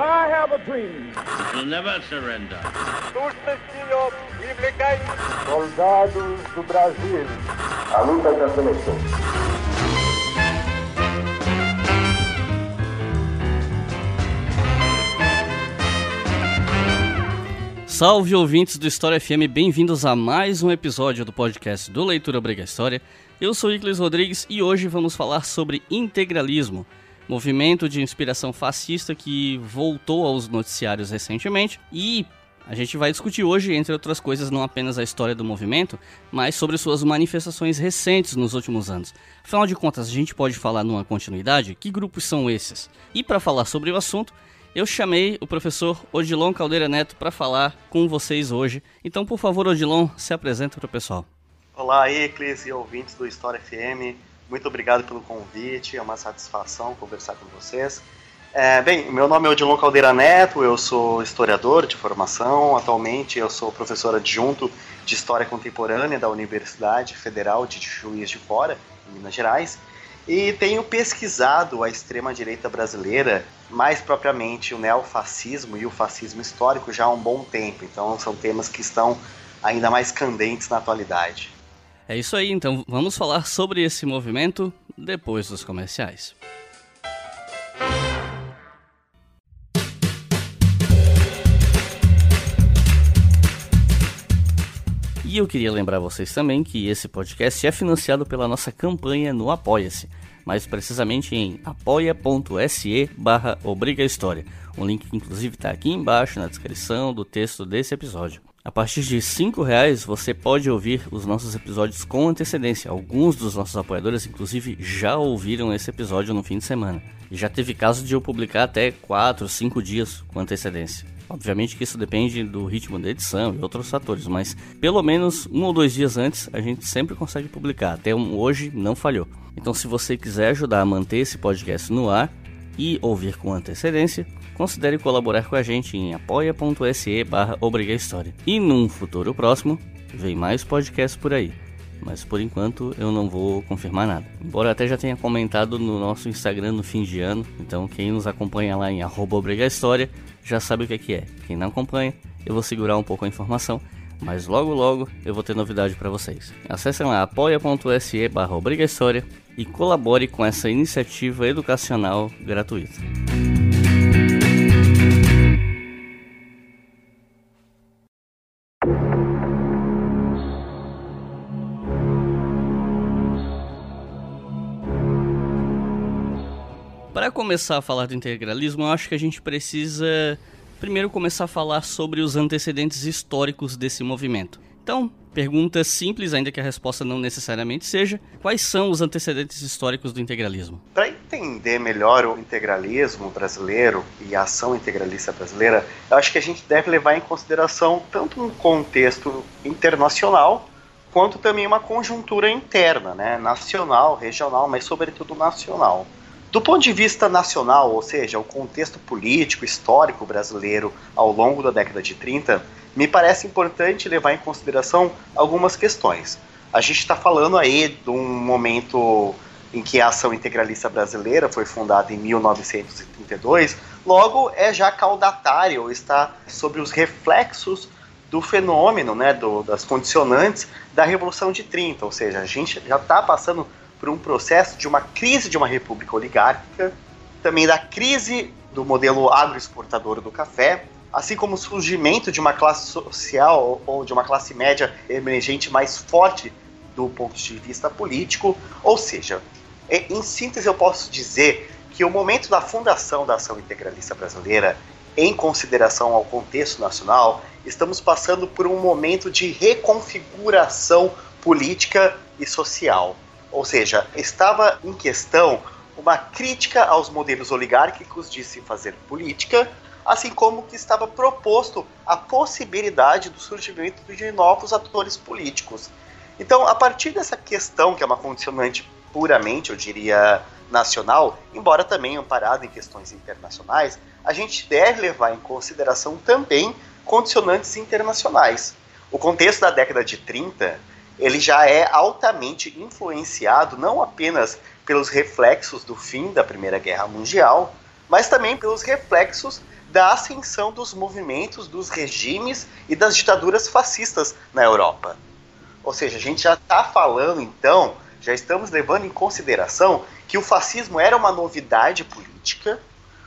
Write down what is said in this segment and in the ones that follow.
I have a dream. We'll never surrender. Soldados do Brasil. A luta da seleção. Salve ouvintes do História FM, bem-vindos a mais um episódio do podcast do Leitura Obriga História. Eu sou Iclis Rodrigues e hoje vamos falar sobre integralismo, movimento de inspiração fascista que voltou aos noticiários recentemente e a gente vai discutir hoje, entre outras coisas, não apenas a história do movimento, mas sobre suas manifestações recentes nos últimos anos. Afinal de contas, a gente pode falar numa continuidade? Que grupos são esses? E para falar sobre o assunto, eu chamei o professor Odilon Caldeira Neto para falar com vocês hoje. Então, por favor, Odilon, se apresenta para o pessoal. Olá, Eclis e ouvintes do História FM. Muito obrigado pelo convite, é uma satisfação conversar com vocês. É, bem, meu nome é Odilon Caldeira Neto, eu sou historiador de formação. Atualmente eu sou professor adjunto de História Contemporânea da Universidade Federal de Juiz de Fora, em Minas Gerais. E tenho pesquisado a extrema-direita brasileira, mais propriamente o neofascismo e o fascismo histórico, já há um bom tempo. Então são temas que estão ainda mais candentes na atualidade. É isso aí, então vamos falar sobre esse movimento depois dos comerciais. E eu queria lembrar vocês também que esse podcast é financiado pela nossa campanha no Apoia-se, mais precisamente em apoia.se barra Obriga História. Um link inclusive está aqui embaixo na descrição do texto desse episódio. A partir de R$ reais você pode ouvir os nossos episódios com antecedência. Alguns dos nossos apoiadores, inclusive, já ouviram esse episódio no fim de semana. E já teve caso de eu publicar até 4, 5 dias com antecedência. Obviamente que isso depende do ritmo da edição e outros fatores, mas pelo menos um ou dois dias antes a gente sempre consegue publicar. Até hoje não falhou. Então, se você quiser ajudar a manter esse podcast no ar e ouvir com antecedência, considere colaborar com a gente em apoia.se barra História. E num futuro próximo, vem mais podcasts por aí. Mas por enquanto eu não vou confirmar nada. Embora até já tenha comentado no nosso Instagram no fim de ano, então quem nos acompanha lá em arroba História já sabe o que é que é. Quem não acompanha, eu vou segurar um pouco a informação, mas logo logo eu vou ter novidade para vocês. Acesse lá apoia.se barra e colabore com essa iniciativa educacional gratuita. Começar a falar do integralismo, eu acho que a gente precisa primeiro começar a falar sobre os antecedentes históricos desse movimento. Então, pergunta simples, ainda que a resposta não necessariamente seja: quais são os antecedentes históricos do integralismo? Para entender melhor o integralismo brasileiro e a ação integralista brasileira, eu acho que a gente deve levar em consideração tanto um contexto internacional quanto também uma conjuntura interna, né, nacional, regional, mas sobretudo nacional. Do ponto de vista nacional, ou seja, o contexto político, histórico brasileiro ao longo da década de 30, me parece importante levar em consideração algumas questões. A gente está falando aí de um momento em que a Ação Integralista Brasileira foi fundada em 1932, logo é já caudatário, está sobre os reflexos do fenômeno, né, do, das condicionantes da Revolução de 30, ou seja, a gente já está passando por um processo de uma crise de uma república oligárquica, também da crise do modelo agroexportador do café, assim como o surgimento de uma classe social ou de uma classe média emergente mais forte do ponto de vista político. Ou seja, em síntese, eu posso dizer que o momento da fundação da ação integralista brasileira, em consideração ao contexto nacional, estamos passando por um momento de reconfiguração política e social. Ou seja, estava em questão uma crítica aos modelos oligárquicos de se fazer política, assim como que estava proposto a possibilidade do surgimento de novos atores políticos. Então, a partir dessa questão, que é uma condicionante puramente, eu diria, nacional, embora também amparada em questões internacionais, a gente deve levar em consideração também condicionantes internacionais. O contexto da década de 30 ele já é altamente influenciado não apenas pelos reflexos do fim da Primeira Guerra Mundial, mas também pelos reflexos da ascensão dos movimentos, dos regimes e das ditaduras fascistas na Europa. Ou seja, a gente já está falando então, já estamos levando em consideração que o fascismo era uma novidade política,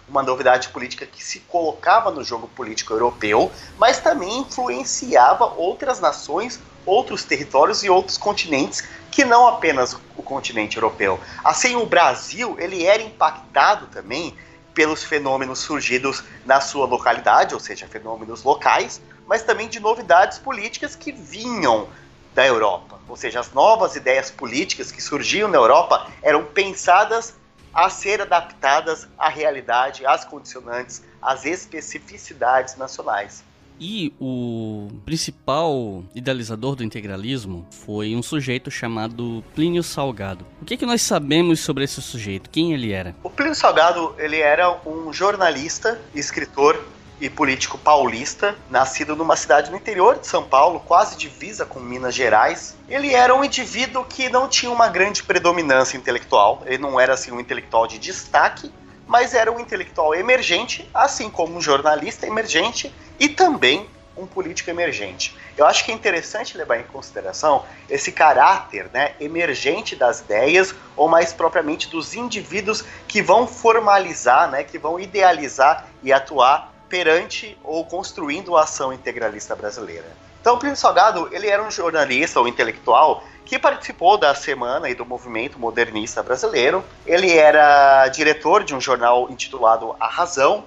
uma novidade política que se colocava no jogo político europeu, mas também influenciava outras nações, outros territórios e outros continentes que não apenas o continente europeu. Assim, o Brasil ele era impactado também pelos fenômenos surgidos na sua localidade, ou seja, fenômenos locais, mas também de novidades políticas que vinham da Europa. Ou seja, as novas ideias políticas que surgiam na Europa eram pensadas a ser adaptadas à realidade, às condicionantes, às especificidades nacionais. E o principal idealizador do integralismo foi um sujeito chamado Plínio Salgado. O que, é que nós sabemos sobre esse sujeito? Quem ele era? O Plínio Salgado ele era um jornalista, escritor e político paulista, nascido numa cidade no interior de São Paulo, quase divisa com Minas Gerais. Ele era um indivíduo que não tinha uma grande predominância intelectual, ele não era assim um intelectual de destaque, mas era um intelectual emergente, assim como um jornalista emergente e também um político emergente. Eu acho que é interessante levar em consideração esse caráter né, emergente das ideias, ou mais propriamente dos indivíduos que vão formalizar, né, que vão idealizar e atuar perante ou construindo a ação integralista brasileira. Então, Plínio Salgado, ele era um jornalista ou intelectual que participou da semana e do movimento modernista brasileiro. Ele era diretor de um jornal intitulado A Razão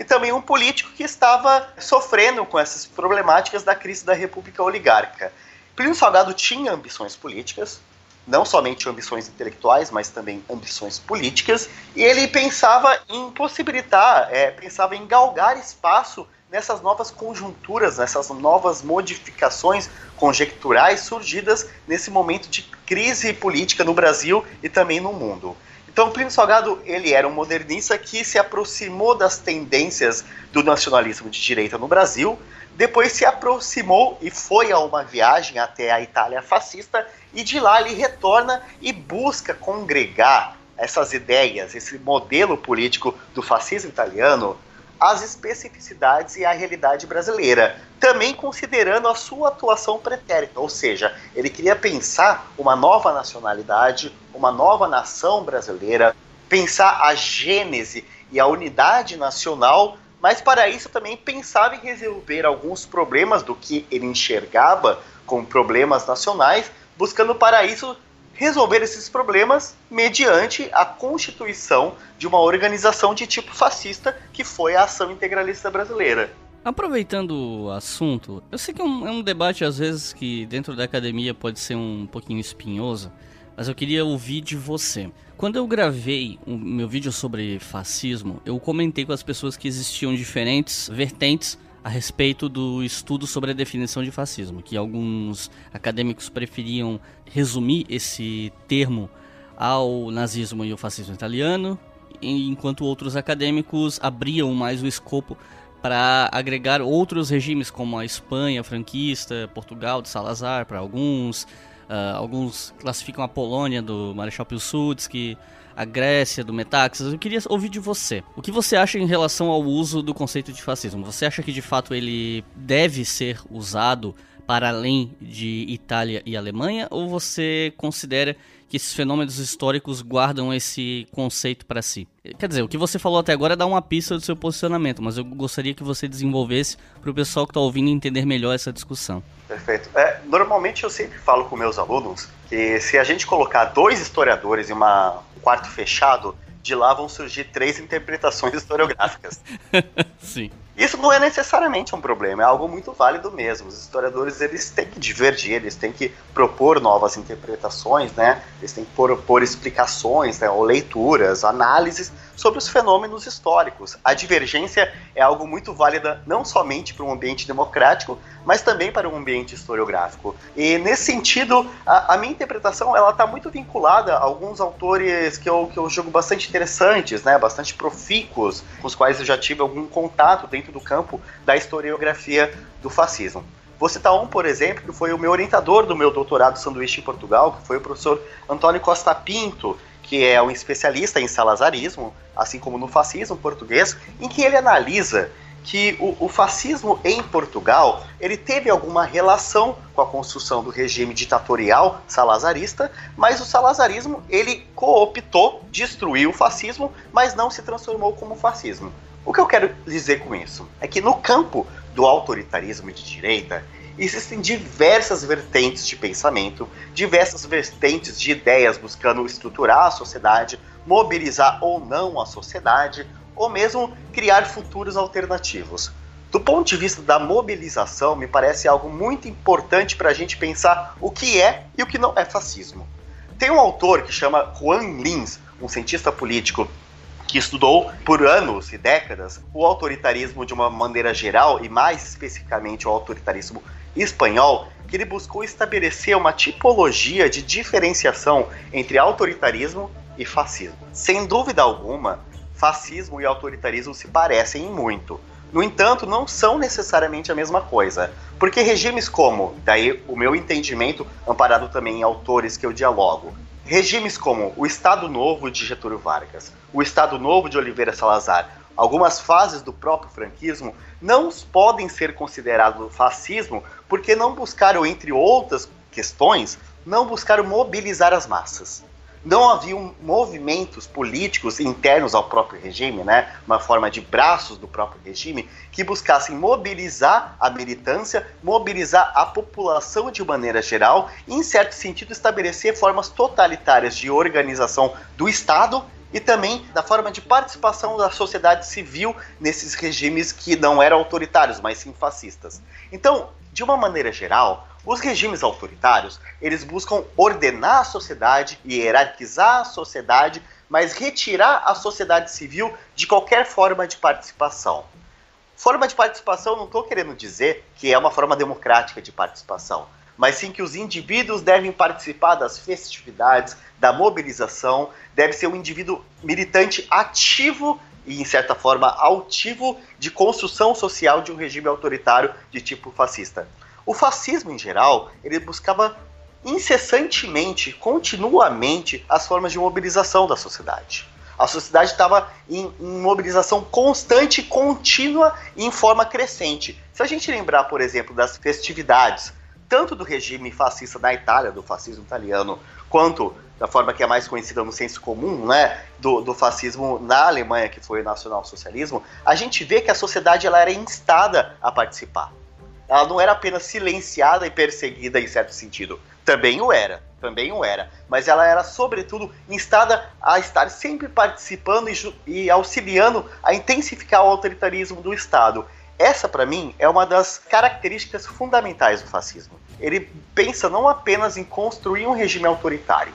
e também um político que estava sofrendo com essas problemáticas da crise da República Oligárquica. Plínio Salgado tinha ambições políticas, não somente ambições intelectuais, mas também ambições políticas, e ele pensava em possibilitar, é, pensava em galgar espaço nessas novas conjunturas, nessas novas modificações conjecturais surgidas nesse momento de crise política no Brasil e também no mundo. Então, Plínio Salgado ele era um modernista que se aproximou das tendências do nacionalismo de direita no Brasil, depois se aproximou e foi a uma viagem até a Itália fascista e de lá ele retorna e busca congregar essas ideias, esse modelo político do fascismo italiano, às especificidades e à realidade brasileira, também considerando a sua atuação pretérita, ou seja, ele queria pensar uma nova nacionalidade, uma nova nação brasileira, pensar a gênese e a unidade nacional mas para isso também pensava em resolver alguns problemas do que ele enxergava como problemas nacionais, buscando para isso resolver esses problemas mediante a constituição de uma organização de tipo fascista, que foi a Ação Integralista Brasileira. Aproveitando o assunto, eu sei que é um, é um debate às vezes que dentro da academia pode ser um pouquinho espinhoso, mas eu queria ouvir de você. Quando eu gravei o meu vídeo sobre fascismo, eu comentei com as pessoas que existiam diferentes vertentes a respeito do estudo sobre a definição de fascismo, que alguns acadêmicos preferiam resumir esse termo ao nazismo e ao fascismo italiano, enquanto outros acadêmicos abriam mais o escopo para agregar outros regimes como a Espanha franquista, Portugal de Salazar para alguns, Uh, alguns classificam a Polônia do Marechal Pilsudski, a Grécia do Metaxas. Eu queria ouvir de você. O que você acha em relação ao uso do conceito de fascismo? Você acha que de fato ele deve ser usado para além de Itália e Alemanha? Ou você considera que esses fenômenos históricos guardam esse conceito para si? Quer dizer, o que você falou até agora dá uma pista do seu posicionamento, mas eu gostaria que você desenvolvesse para o pessoal que está ouvindo entender melhor essa discussão. Perfeito. É, normalmente eu sempre falo com meus alunos que se a gente colocar dois historiadores em uma, um quarto fechado, de lá vão surgir três interpretações historiográficas. Sim. Isso não é necessariamente um problema, é algo muito válido mesmo. Os historiadores eles têm que divergir, eles têm que propor novas interpretações, né? Eles têm que propor explicações, né? ou leituras, análises sobre os fenômenos históricos. A divergência é algo muito válida não somente para um ambiente democrático, mas também para um ambiente historiográfico. E nesse sentido, a, a minha interpretação ela está muito vinculada a alguns autores que eu, que eu julgo bastante interessantes, né? Bastante profícuos, com os quais eu já tive algum contato dentro do campo da historiografia do fascismo. Vou citar um, por exemplo, que foi o meu orientador do meu doutorado sanduíche em Portugal, que foi o professor Antônio Costa Pinto, que é um especialista em salazarismo, assim como no fascismo português, em que ele analisa que o, o, fascismo em Portugal ele teve alguma relação com a construção do regime ditatorial salazarista, mas o salazarismo ele cooptou, destruiu o fascismo, mas não se transformou como fascismo. O que eu quero dizer com isso é que no campo do autoritarismo de direita existem diversas vertentes de pensamento, diversas vertentes de ideias buscando estruturar a sociedade, mobilizar ou não a sociedade, ou mesmo criar futuros alternativos. Do ponto de vista da mobilização, me parece algo muito importante para a gente pensar o que é e o que não é fascismo. Tem um autor que chama Juan Lins, um cientista político que estudou por anos e décadas o autoritarismo de uma maneira geral e mais especificamente o autoritarismo espanhol, que ele buscou estabelecer uma tipologia de diferenciação entre autoritarismo e fascismo. Sem dúvida alguma, fascismo e autoritarismo se parecem muito. No entanto, não são necessariamente a mesma coisa. Porque regimes como, daí o meu entendimento, amparado também em autores que eu dialogo, regimes como o Estado Novo de Getúlio Vargas, o Estado Novo de Oliveira Salazar, algumas fases do próprio franquismo, não podem ser considerados fascismo porque não buscaram, entre outras questões, não buscaram mobilizar as massas não haviam movimentos políticos internos ao próprio regime, né, uma forma de braços do próprio regime, que buscassem mobilizar a militância, mobilizar a população de maneira geral e, em certo sentido, estabelecer formas totalitárias de organização do Estado e também da forma de participação da sociedade civil nesses regimes que não eram autoritários, mas sim fascistas. Então, de uma maneira geral, os regimes autoritários, eles buscam ordenar a sociedade e hierarquizar a sociedade, mas retirar a sociedade civil de qualquer forma de participação. Forma de participação não estou querendo dizer que é uma forma democrática de participação, mas sim que os indivíduos devem participar das festividades, da mobilização, deve ser um indivíduo militante ativo e, em certa forma, altivo de construção social de um regime autoritário de tipo fascista. O fascismo, em geral, ele buscava incessantemente, continuamente, as formas de mobilização da sociedade. A sociedade estava em, em, mobilização constante, contínua e em forma crescente. Se a gente lembrar, por exemplo, das festividades, tanto do regime fascista da Itália, do fascismo italiano, quanto da forma que é mais conhecida no senso comum, né, do, do fascismo na Alemanha, que foi o nacionalsocialismo, a gente vê que a sociedade ela era instada a participar ela não era apenas silenciada e perseguida em certo sentido. Também o era, também o era. Mas ela era, sobretudo, instada a estar sempre participando e, e auxiliando a intensificar o autoritarismo do Estado. Essa, para mim, é uma das características fundamentais do fascismo. Ele pensa não apenas em construir um regime autoritário,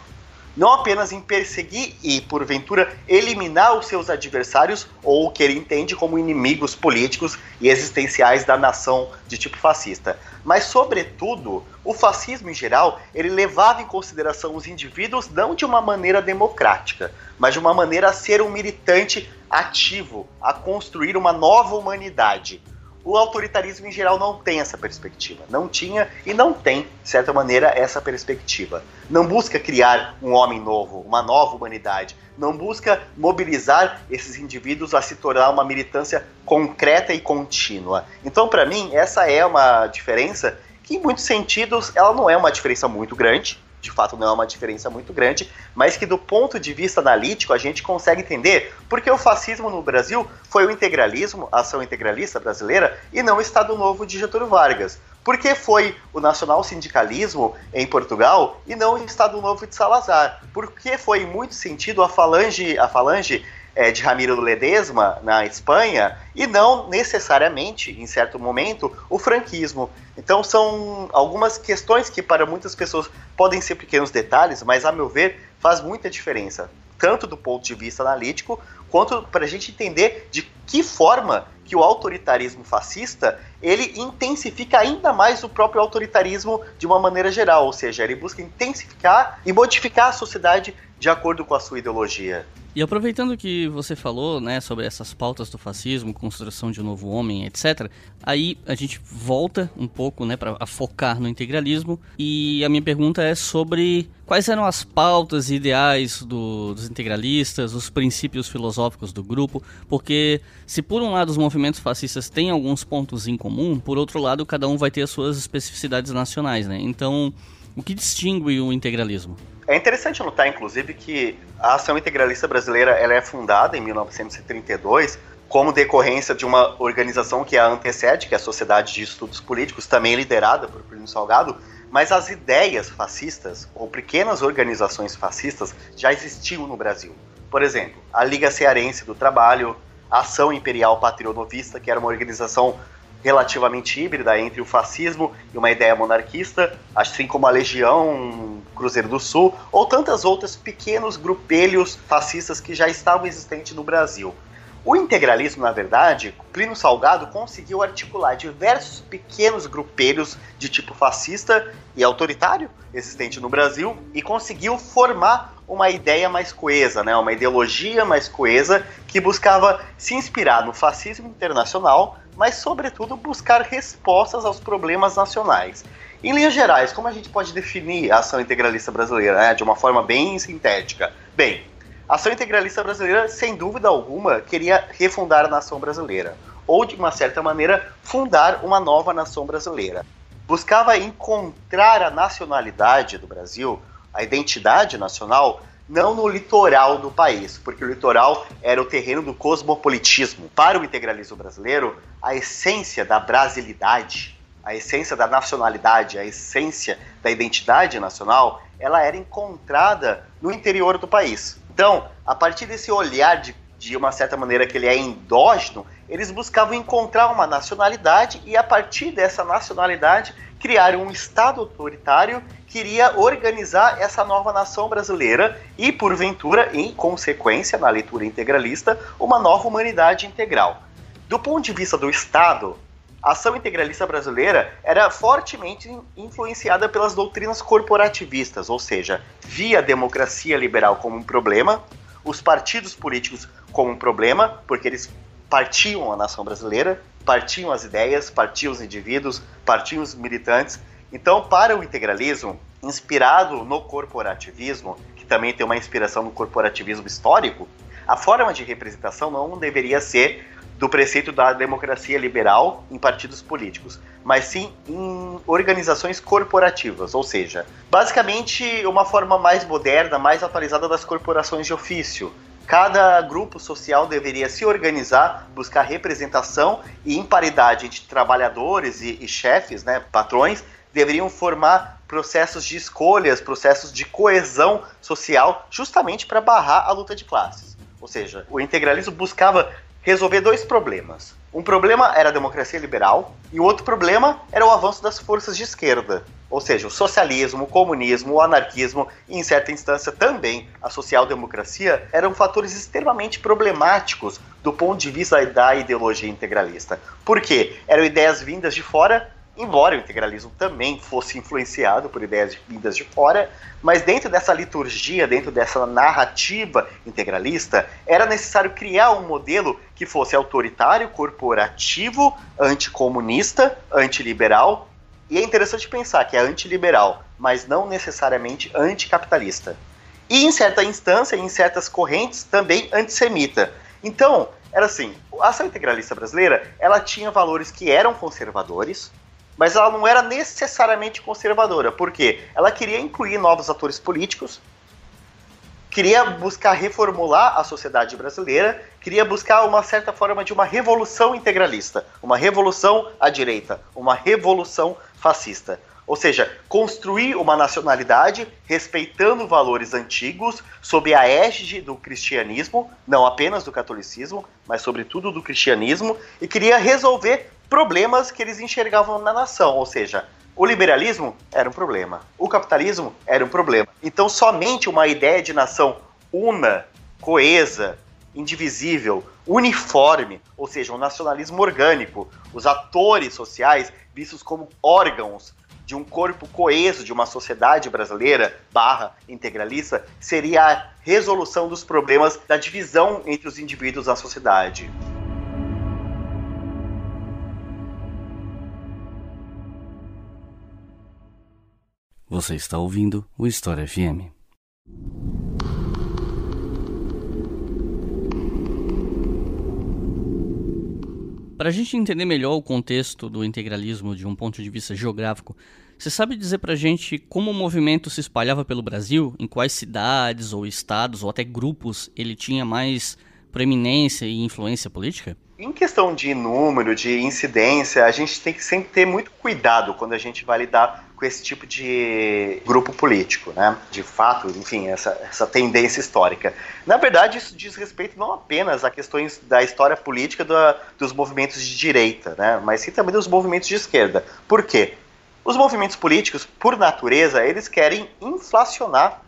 não apenas em perseguir e, porventura, eliminar os seus adversários ou o que ele entende como inimigos políticos e existenciais da nação de tipo fascista, mas, sobretudo, o fascismo em geral ele levava em consideração os indivíduos não de uma maneira democrática, mas de uma maneira a ser um militante ativo, a construir uma nova humanidade o autoritarismo em geral não tem essa perspectiva. Não tinha e não tem, de certa maneira, essa perspectiva. Não busca criar um homem novo, uma nova humanidade. Não busca mobilizar esses indivíduos a se tornar uma militância concreta e contínua. Então, para mim, essa é uma diferença que, em muitos sentidos, ela não é uma diferença muito grande de fato não é uma diferença muito grande, mas que do ponto de vista analítico a gente consegue entender porque o fascismo no Brasil foi o integralismo, a ação integralista brasileira, e não o Estado Novo de Getúlio Vargas. Por que foi o nacional sindicalismo em Portugal e não o Estado Novo de Salazar? Por que foi, em muito sentido, a falange, a falange é, de Ramiro Ledesma na Espanha e não necessariamente, em certo momento, o franquismo. Então são algumas questões que para muitas pessoas podem ser pequenos detalhes, mas a meu ver faz muita diferença, tanto do ponto de vista analítico quanto para a gente entender de que forma que o autoritarismo fascista ele intensifica ainda mais o próprio autoritarismo de uma maneira geral, ou seja, ele busca intensificar e modificar a sociedade de acordo com a sua ideologia. E aproveitando que você falou, né, sobre essas pautas do fascismo, construção de um novo homem, etc. Aí a gente volta um pouco, né, para focar no integralismo. E a minha pergunta é sobre quais eram as pautas e ideais do, dos integralistas, os princípios filosóficos do grupo, porque se por um lado os movimentos fascistas têm alguns pontos em comum, por outro lado cada um vai ter as suas especificidades nacionais, né? Então, o que distingue o integralismo? É interessante notar, inclusive, que a Ação Integralista Brasileira ela é fundada em 1932 como decorrência de uma organização que a antecede, que é a Sociedade de Estudos Políticos, também liderada por Plínio Salgado, mas as ideias fascistas, ou pequenas organizações fascistas, já existiam no Brasil. Por exemplo, a Liga Cearense do Trabalho, a Ação Imperial Patrionovista, que era uma organização relativamente híbrida entre o fascismo e uma ideia monarquista, assim como a Legião Cruzeiro do Sul, ou tantas outras pequenos grupelhos fascistas que já estavam existentes no Brasil. O integralismo, na verdade, Plínio Salgado conseguiu articular diversos pequenos grupelhos de tipo fascista e autoritário existente no Brasil e conseguiu formar uma ideia mais coesa, né, uma ideologia mais coesa que buscava se inspirar no fascismo internacional, mas sobretudo buscar respostas aos problemas nacionais. Em linhas gerais, como a gente pode definir a ação integralista brasileira, né, de uma forma bem sintética? Bem, ação integralista brasileira, sem dúvida alguma, queria refundar a nação brasileira, ou de uma certa maneira, fundar uma nova nação brasileira. Buscava encontrar a nacionalidade do Brasil, a identidade nacional, não no litoral do país, porque o litoral era o terreno do cosmopolitismo. Para o integralismo brasileiro, a essência da brasilidade, a essência da nacionalidade, a essência da identidade nacional, ela era encontrada no interior do país. Então, a partir desse olhar de, de uma certa maneira que ele é endógeno, eles buscavam encontrar uma nacionalidade e a partir dessa nacionalidade criar um Estado autoritário que iria organizar essa nova nação brasileira e, porventura, em consequência, na leitura integralista, uma nova humanidade integral. Do ponto de vista do Estado, a ação integralista brasileira era fortemente influenciada pelas doutrinas corporativistas, ou seja, via a democracia liberal como um problema, os partidos políticos como um problema, porque eles partiam a nação brasileira, partiam as ideias, partiam os indivíduos, partiam os militantes. Então, para o integralismo, inspirado no corporativismo, que também tem uma inspiração no corporativismo histórico, a forma de representação não deveria ser do preceito da democracia liberal em partidos políticos, mas sim em organizações corporativas, ou seja, basicamente uma forma mais moderna, mais atualizada das corporações de ofício, Cada grupo social deveria se organizar, buscar representação e imparidade entre trabalhadores e, e chefes, né, patrões, deveriam formar processos de escolhas, processos de coesão social, justamente para barrar a luta de classes. Ou seja, o integralismo buscava resolver dois problemas. Um problema era a democracia liberal e o outro problema era o avanço das forças de esquerda. Ou seja, o socialismo, o comunismo, o anarquismo e, em certa instância, também a social-democracia eram fatores extremamente problemáticos do ponto de vista da ideologia integralista. Por quê? Eram ideias vindas de fora, embora o integralismo também fosse influenciado por ideias vindas de fora, mas dentro dessa liturgia, dentro dessa narrativa integralista, era necessário criar um modelo que fosse autoritário, corporativo, anticomunista, antiliberal e é interessante pensar que é antiliberal, mas não necessariamente anticapitalista. E em certa instância, em certas correntes, também antissemita. Então, era assim, a ação integralista brasileira, ela tinha valores que eram conservadores, mas ela não era necessariamente conservadora. Por quê? Ela queria incluir novos atores políticos, queria buscar reformular a sociedade brasileira, queria buscar uma certa forma de uma revolução integralista, uma revolução à direita, uma revolução fascista. Ou seja, construir uma nacionalidade respeitando valores antigos, sob a égide do cristianismo, não apenas do catolicismo, mas sobretudo do cristianismo, e queria resolver problemas que eles enxergavam na nação, ou seja, o liberalismo era um problema, o capitalismo era um problema. Então, somente uma ideia de nação una, coesa, indivisível, uniforme, ou seja, um nacionalismo orgânico, os atores sociais vistos como órgãos de um corpo coeso de uma sociedade brasileira barra integralista seria a resolução dos problemas da divisão entre os indivíduos na sociedade. Você está ouvindo o História FM. Para a gente entender melhor o contexto do integralismo de um ponto de vista geográfico, você sabe dizer para a gente como o movimento se espalhava pelo Brasil? Em quais cidades ou estados ou até grupos ele tinha mais preeminência e influência política? Em questão de número, de incidência, a gente tem que sempre ter muito cuidado quando a gente vai lidar com esse tipo de grupo político, né? De fato, enfim, essa, essa tendência histórica. Na verdade, isso diz respeito não apenas a questões da história política do, dos movimentos de direita, né? Mas sim também dos movimentos de esquerda. Por quê? Os movimentos políticos, por natureza, eles querem inflacionar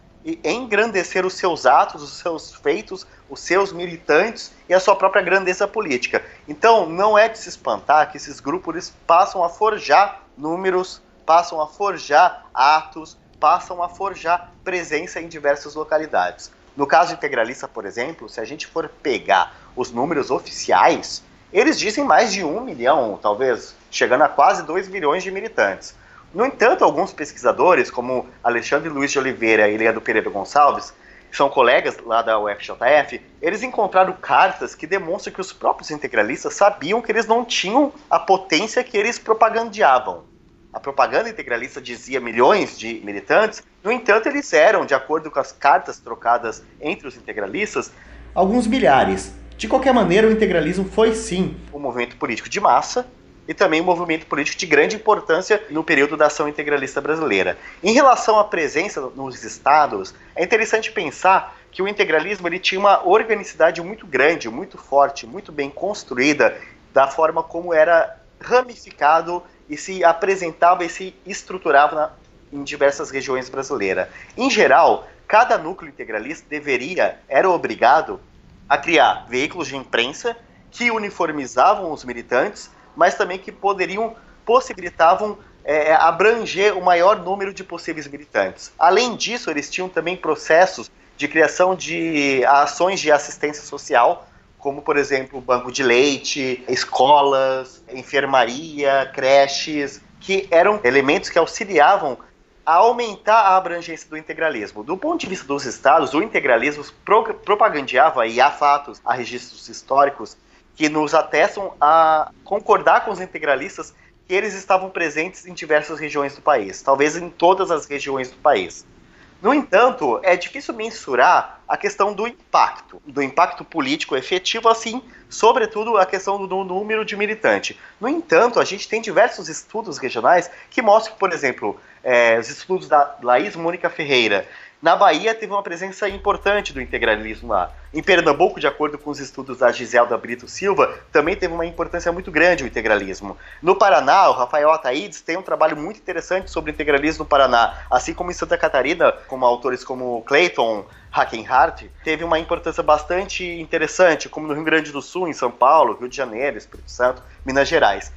engrandecer os seus atos, os seus feitos, os seus militantes e a sua própria grandeza política. Então, não é de se espantar que esses grupos passam a forjar números, passam a forjar atos, passam a forjar presença em diversas localidades. No caso integralista, por exemplo, se a gente for pegar os números oficiais, eles dizem mais de um milhão, talvez chegando a quase dois milhões de militantes. No entanto, alguns pesquisadores, como Alexandre Luiz de Oliveira e Leandro Pereira Gonçalves, que são colegas lá da UFJF, eles encontraram cartas que demonstram que os próprios integralistas sabiam que eles não tinham a potência que eles propagandeavam. A propaganda integralista dizia milhões de militantes, no entanto, eles eram, de acordo com as cartas trocadas entre os integralistas, alguns milhares. De qualquer maneira, o integralismo foi sim um movimento político de massa e também um movimento político de grande importância no período da ação integralista brasileira. Em relação à presença nos estados, é interessante pensar que o integralismo ele tinha uma organicidade muito grande, muito forte, muito bem construída da forma como era ramificado e se apresentava e se estruturava na, em diversas regiões brasileiras. Em geral, cada núcleo integralista deveria, era obrigado a criar veículos de imprensa que uniformizavam os militantes mas também que poderiam, possibilitavam é, abranger o maior número de possíveis militantes. Além disso, eles tinham também processos de criação de ações de assistência social, como, por exemplo, banco de leite, escolas, enfermaria, creches, que eram elementos que auxiliavam a aumentar a abrangência do integralismo. Do ponto de vista dos estados, o integralismo pro propagandeava, e há fatos, há registros históricos, que nos atestam a concordar com os integralistas que eles estavam presentes em diversas regiões do país, talvez em todas as regiões do país. No entanto, é difícil mensurar a questão do impacto, do impacto político efetivo, assim, sobretudo a questão do número de militante. No entanto, a gente tem diversos estudos regionais que mostram, por exemplo, é, os estudos da Laís Mônica Ferreira, na Bahia teve uma presença importante do integralismo lá. Em Pernambuco, de acordo com os estudos da Giselda Brito Silva, também teve uma importância muito grande o integralismo. No Paraná, o Rafael Ataídes tem um trabalho muito interessante sobre integralismo no Paraná, assim como em Santa Catarina, como autores como Clayton Hackenhart, teve uma importância bastante interessante, como no Rio Grande do Sul, em São Paulo, Rio de Janeiro, Espírito Santo, Minas Gerais.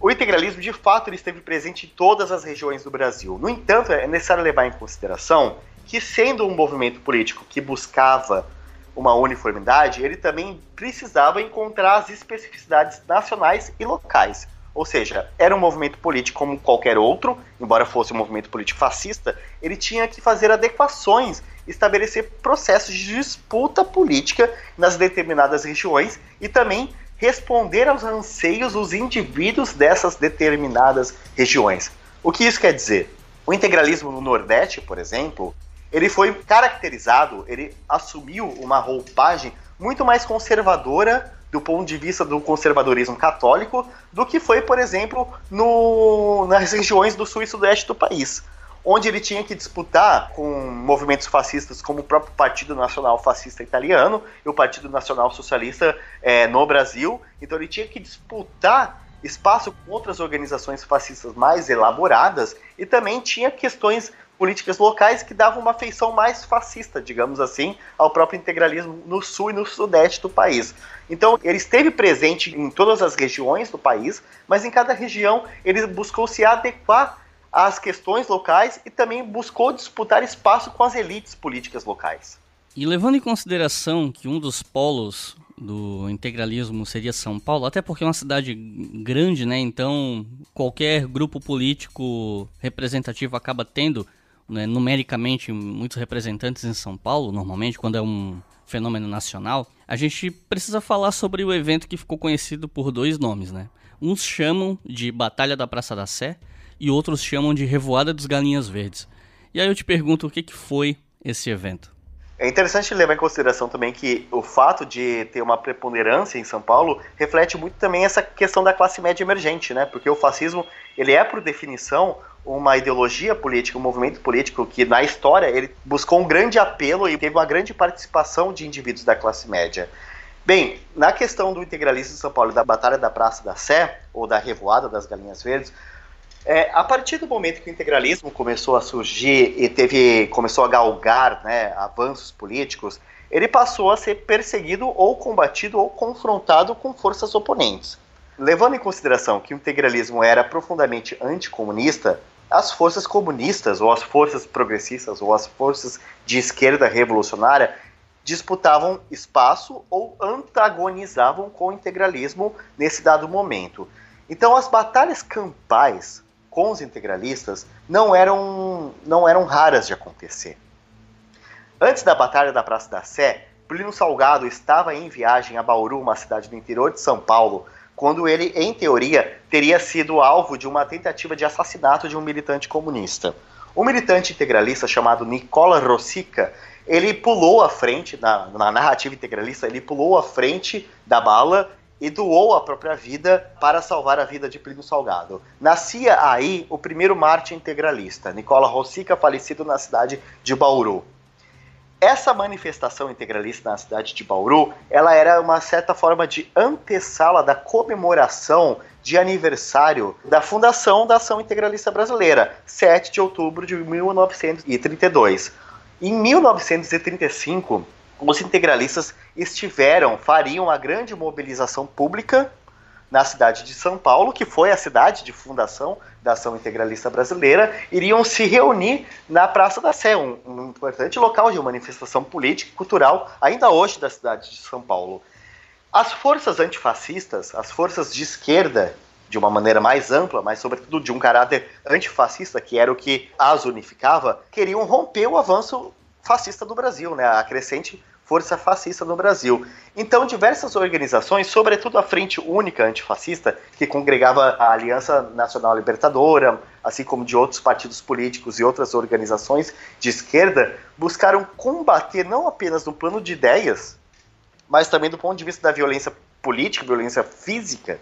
O integralismo, de fato, ele esteve presente em todas as regiões do Brasil. No entanto, é necessário levar em consideração que, sendo um movimento político que buscava uma uniformidade, ele também precisava encontrar as especificidades nacionais e locais. Ou seja, era um movimento político como qualquer outro, embora fosse um movimento político fascista, ele tinha que fazer adequações, estabelecer processos de disputa política nas determinadas regiões e também responder aos anseios dos indivíduos dessas determinadas regiões. O que isso quer dizer? O integralismo no Nordeste, por exemplo, ele foi caracterizado, ele assumiu uma roupagem muito mais conservadora do ponto de vista do conservadorismo católico do que foi, por exemplo, no, nas regiões do sul e sudeste do país, onde ele tinha que disputar com movimentos fascistas como o próprio Partido Nacional Fascista Italiano e o Partido Nacional Socialista é, no Brasil. Então ele tinha que disputar espaço com outras organizações fascistas mais elaboradas e também tinha questões políticas locais que davam uma feição mais fascista, digamos assim, ao próprio integralismo no sul e no sudeste do país. Então, ele esteve presente em todas as regiões do país, mas em cada região ele buscou se adequar às questões locais e também buscou disputar espaço com as elites políticas locais. E levando em consideração que um dos polos do integralismo seria São Paulo, até porque é uma cidade grande, né? Então qualquer grupo político representativo acaba tendo né, numericamente muitos representantes em São Paulo, normalmente, quando é um fenômeno nacional. A gente precisa falar sobre o evento que ficou conhecido por dois nomes, né? Uns chamam de Batalha da Praça da Sé e outros chamam de Revoada dos Galinhas Verdes. E aí eu te pergunto o que, que foi esse evento. É interessante levar em consideração também que o fato de ter uma preponderância em São Paulo reflete muito também essa questão da classe média emergente, né? Porque o fascismo, ele é por definição uma ideologia política, um movimento político que na história ele buscou um grande apelo e teve uma grande participação de indivíduos da classe média. Bem, na questão do integralismo de São Paulo, da Batalha da Praça da Sé, ou da Revoada das Galinhas Verdes, é, a partir do momento que o integralismo começou a surgir e teve, começou a galgar né, avanços políticos, ele passou a ser perseguido ou combatido ou confrontado com forças oponentes. Levando em consideração que o integralismo era profundamente anticomunista, as forças comunistas, ou as forças progressistas, ou as forças de esquerda revolucionária disputavam espaço ou antagonizavam com o integralismo nesse dado momento. Então, as batalhas campais com os integralistas não eram, não eram raras de acontecer. Antes da Batalha da Praça da Sé, Plínio Salgado estava em viagem a Bauru, uma cidade do interior de São Paulo, quando ele, em teoria, teria sido alvo de uma tentativa de assassinato de um militante comunista. O militante integralista chamado Nicola Rossica, ele pulou à frente, na, na narrativa integralista, ele pulou à frente da bala e doou a própria vida para salvar a vida de Plínio Salgado. Nascia aí o primeiro Marte integralista, Nicola Rossica, falecido na cidade de Bauru. Essa manifestação integralista na cidade de Bauru, ela era uma certa forma de antessala da comemoração de aniversário da fundação da Ação Integralista Brasileira, 7 de outubro de 1932. Em 1935, os integralistas estiveram, fariam uma grande mobilização pública na cidade de São Paulo, que foi a cidade de fundação da Ação Integralista Brasileira, iriam se reunir na Praça da Sé, um, um importante local de manifestação política e cultural, ainda hoje da cidade de São Paulo. As forças antifascistas, as forças de esquerda, de uma maneira mais ampla, mas sobretudo de um caráter antifascista, que era o que as unificava, queriam romper o avanço fascista do Brasil, né? a crescente força fascista no Brasil. Então, diversas organizações, sobretudo a Frente Única Antifascista, que congregava a Aliança Nacional Libertadora, assim como de outros partidos políticos e outras organizações de esquerda, buscaram combater não apenas no plano de ideias, mas também do ponto de vista da violência política, violência física,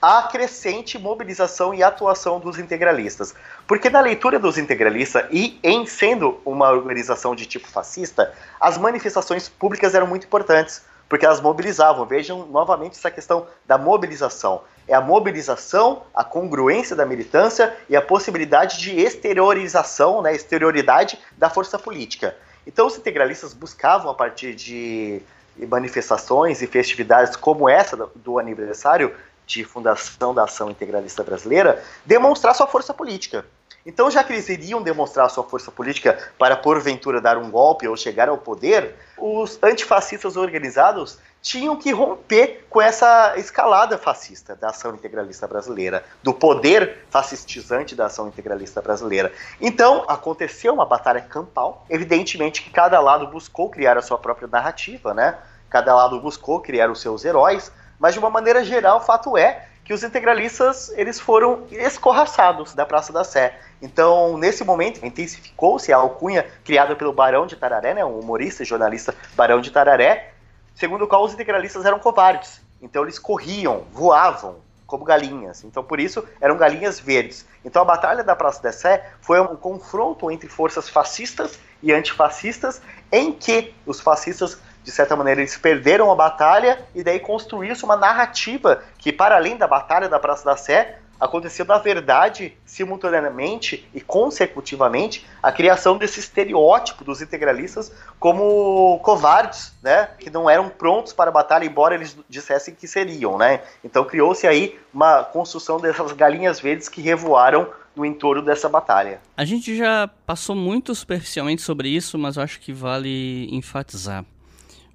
a crescente mobilização e atuação dos integralistas. Porque na leitura dos integralistas e em sendo uma organização de tipo fascista, as manifestações públicas eram muito importantes, porque elas mobilizavam. Vejam novamente essa questão da mobilização. É a mobilização, a congruência da militância e a possibilidade de exteriorização, né, exterioridade da força política. Então os integralistas buscavam, a partir de manifestações e festividades como essa do aniversário, de fundação da Ação Integralista Brasileira, demonstrar sua força política. Então, já que eles iriam demonstrar sua força política para, porventura, dar um golpe ou chegar ao poder, os antifascistas organizados tinham que romper com essa escalada fascista da ação integralista brasileira, do poder fascistizante da ação integralista brasileira. Então, aconteceu uma batalha campal. Evidentemente que cada lado buscou criar a sua própria narrativa, né? Cada lado buscou criar os seus heróis, mas de uma maneira geral, o fato é que os integralistas eles foram escorraçados da Praça da Sé. Então, nesse momento, intensificou-se a alcunha criada pelo Barão de Tararé, né, um humorista e jornalista Barão de Tararé, segundo o qual os integralistas eram covardes. Então, eles corriam, voavam como galinhas. Então, por isso, eram galinhas verdes. Então, a Batalha da Praça da Sé foi um confronto entre forças fascistas e antifascistas, em que os fascistas de certa maneira, eles perderam a batalha e daí construiu-se uma narrativa que, para além da batalha da Praça da Sé, aconteceu, na verdade, simultaneamente e consecutivamente, a criação desse estereótipo dos integralistas como covardes, né? Que não eram prontos para a batalha, embora eles dissessem que seriam, né? Então criou-se aí uma construção dessas galinhas verdes que revoaram no entorno dessa batalha. A gente já passou muito superficialmente sobre isso, mas eu acho que vale enfatizar.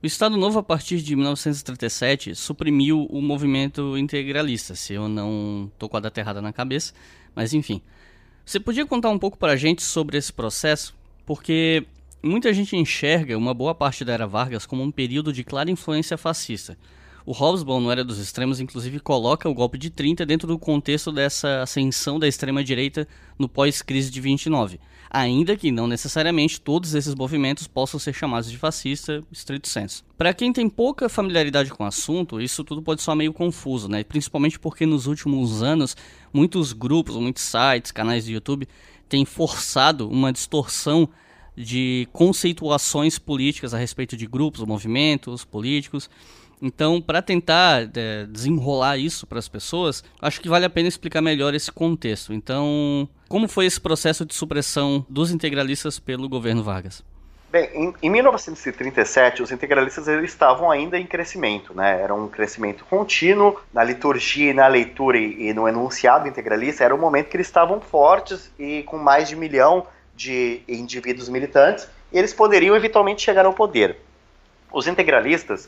O Estado Novo, a partir de 1937, suprimiu o movimento integralista, se eu não estou com a data errada na cabeça, mas enfim. Você podia contar um pouco para a gente sobre esse processo? Porque muita gente enxerga uma boa parte da era Vargas como um período de clara influência fascista. O Hobsbawm, no Era dos Extremos, inclusive coloca o golpe de 30 dentro do contexto dessa ascensão da extrema-direita no pós-crise de 29, ainda que não necessariamente todos esses movimentos possam ser chamados de fascista, estrito senso. Para quem tem pouca familiaridade com o assunto, isso tudo pode soar meio confuso, né? principalmente porque nos últimos anos muitos grupos, muitos sites, canais de YouTube têm forçado uma distorção de conceituações políticas a respeito de grupos, movimentos políticos. Então, para tentar é, desenrolar isso para as pessoas, acho que vale a pena explicar melhor esse contexto. Então, como foi esse processo de supressão dos integralistas pelo governo Vargas? Bem, em, em 1937, os integralistas eles estavam ainda em crescimento, né? Era um crescimento contínuo na liturgia, na leitura e, e no enunciado integralista. Era um momento que eles estavam fortes e com mais de um milhão de indivíduos militantes, eles poderiam eventualmente chegar ao poder. Os integralistas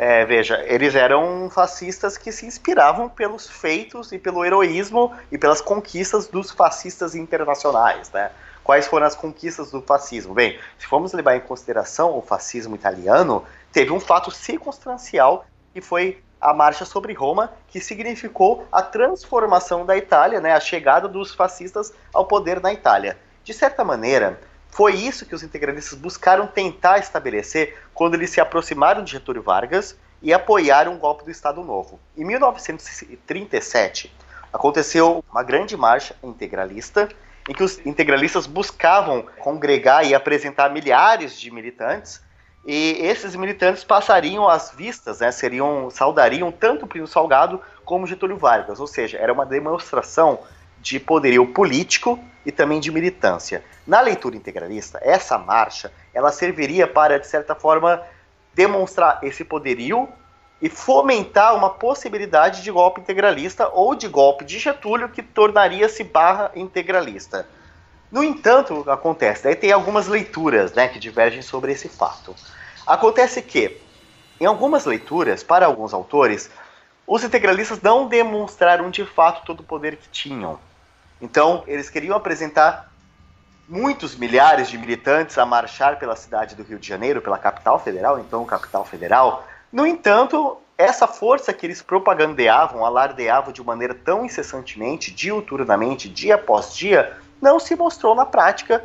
é, veja, eles eram fascistas que se inspiravam pelos feitos e pelo heroísmo e pelas conquistas dos fascistas internacionais, né? Quais foram as conquistas do fascismo? Bem, se formos levar em consideração o fascismo italiano, teve um fato circunstancial que foi a marcha sobre Roma, que significou a transformação da Itália, né, a chegada dos fascistas ao poder na Itália. De certa maneira, foi isso que os integralistas buscaram tentar estabelecer quando eles se aproximaram de Getúlio Vargas e apoiaram o golpe do Estado Novo. Em 1937, aconteceu uma grande marcha integralista em que os integralistas buscavam congregar e apresentar milhares de militantes e esses militantes passariam as vistas, né, seriam saudariam tanto o Primo Salgado como Getúlio Vargas, ou seja, era uma demonstração de poderio político e também de militância. Na leitura integralista, essa marcha ela serviria para, de certa forma, demonstrar esse poderio e fomentar uma possibilidade de golpe integralista ou de golpe de Getúlio que tornaria-se barra integralista. No entanto, acontece, daí tem algumas leituras né, que divergem sobre esse fato. Acontece que, em algumas leituras, para alguns autores, os integralistas não demonstraram de fato todo o poder que tinham. Então, eles queriam apresentar muitos milhares de militantes a marchar pela cidade do Rio de Janeiro, pela capital federal, então capital federal. No entanto, essa força que eles propagandeavam, alardeavam de maneira tão incessantemente, diuturnamente, dia após dia, não se mostrou na prática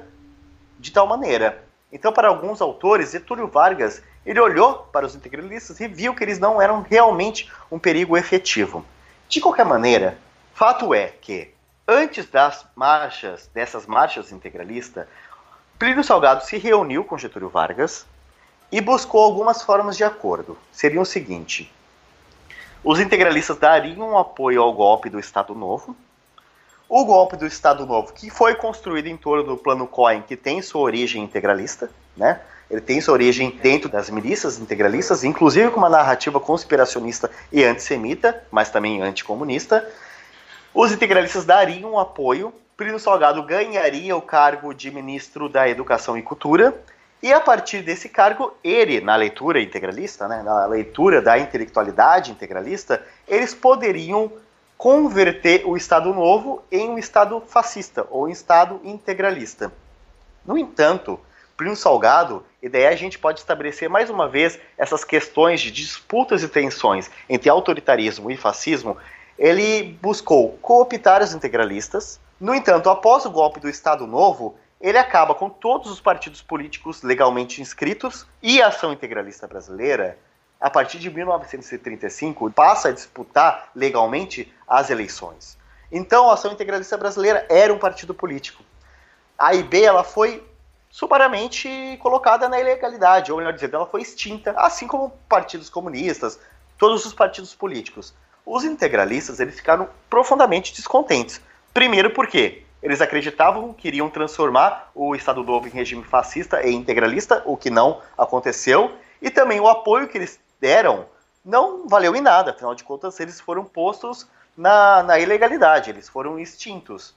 de tal maneira. Então, para alguns autores, Getúlio Vargas ele olhou para os integralistas e viu que eles não eram realmente um perigo efetivo. De qualquer maneira, fato é que Antes das marchas, dessas marchas integralistas, Plínio Salgado se reuniu com Getúlio Vargas e buscou algumas formas de acordo. Seria o seguinte: os integralistas dariam apoio ao golpe do Estado Novo. O golpe do Estado Novo, que foi construído em torno do Plano Cohen, que tem sua origem integralista, né? Ele tem sua origem dentro das milícias integralistas, inclusive com uma narrativa conspiracionista e antissemita, mas também anticomunista. Os integralistas dariam apoio, Plínio Salgado ganharia o cargo de ministro da Educação e Cultura, e a partir desse cargo, ele, na leitura integralista, né, na leitura da intelectualidade integralista, eles poderiam converter o Estado Novo em um Estado fascista ou um Estado integralista. No entanto, Plínio Salgado, e daí a gente pode estabelecer mais uma vez essas questões de disputas e tensões entre autoritarismo e fascismo, ele buscou cooptar os integralistas. No entanto, após o golpe do Estado Novo, ele acaba com todos os partidos políticos legalmente inscritos e a ação integralista brasileira, a partir de 1935, passa a disputar legalmente as eleições. Então, a ação integralista brasileira era um partido político. A IB ela foi sumariamente colocada na ilegalidade, ou melhor dizendo, ela foi extinta, assim como partidos comunistas, todos os partidos políticos. Os integralistas eles ficaram profundamente descontentes. Primeiro porque eles acreditavam que iriam transformar o Estado Novo em regime fascista e integralista, o que não aconteceu, e também o apoio que eles deram não valeu em nada, afinal de contas eles foram postos na, na ilegalidade, eles foram extintos.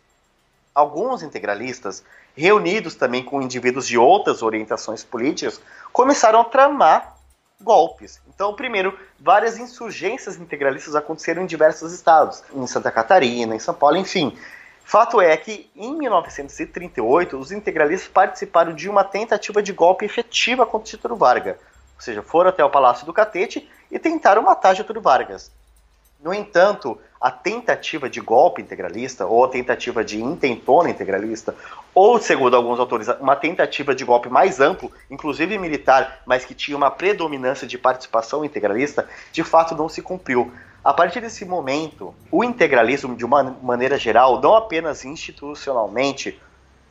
alguns integralistas, reunidos também com indivíduos de outras orientações políticas, começaram a tramar golpes. Então, primeiro, várias insurgências integralistas aconteceram em diversos estados, em Santa Catarina, em São Paulo, enfim. Fato é que, em 1938, os integralistas participaram de uma tentativa de golpe efetiva contra Getúlio Vargas. Ou seja, foram até o Palácio do Catete e tentaram matar Getúlio Vargas. No entanto, a tentativa de golpe integralista, ou a tentativa de intentona integralista, ou, segundo alguns autores, uma tentativa de golpe mais amplo, inclusive militar, mas que tinha uma predominância de participação integralista, de fato não se cumpriu. A partir desse momento, o integralismo, de uma maneira geral, não apenas institucionalmente,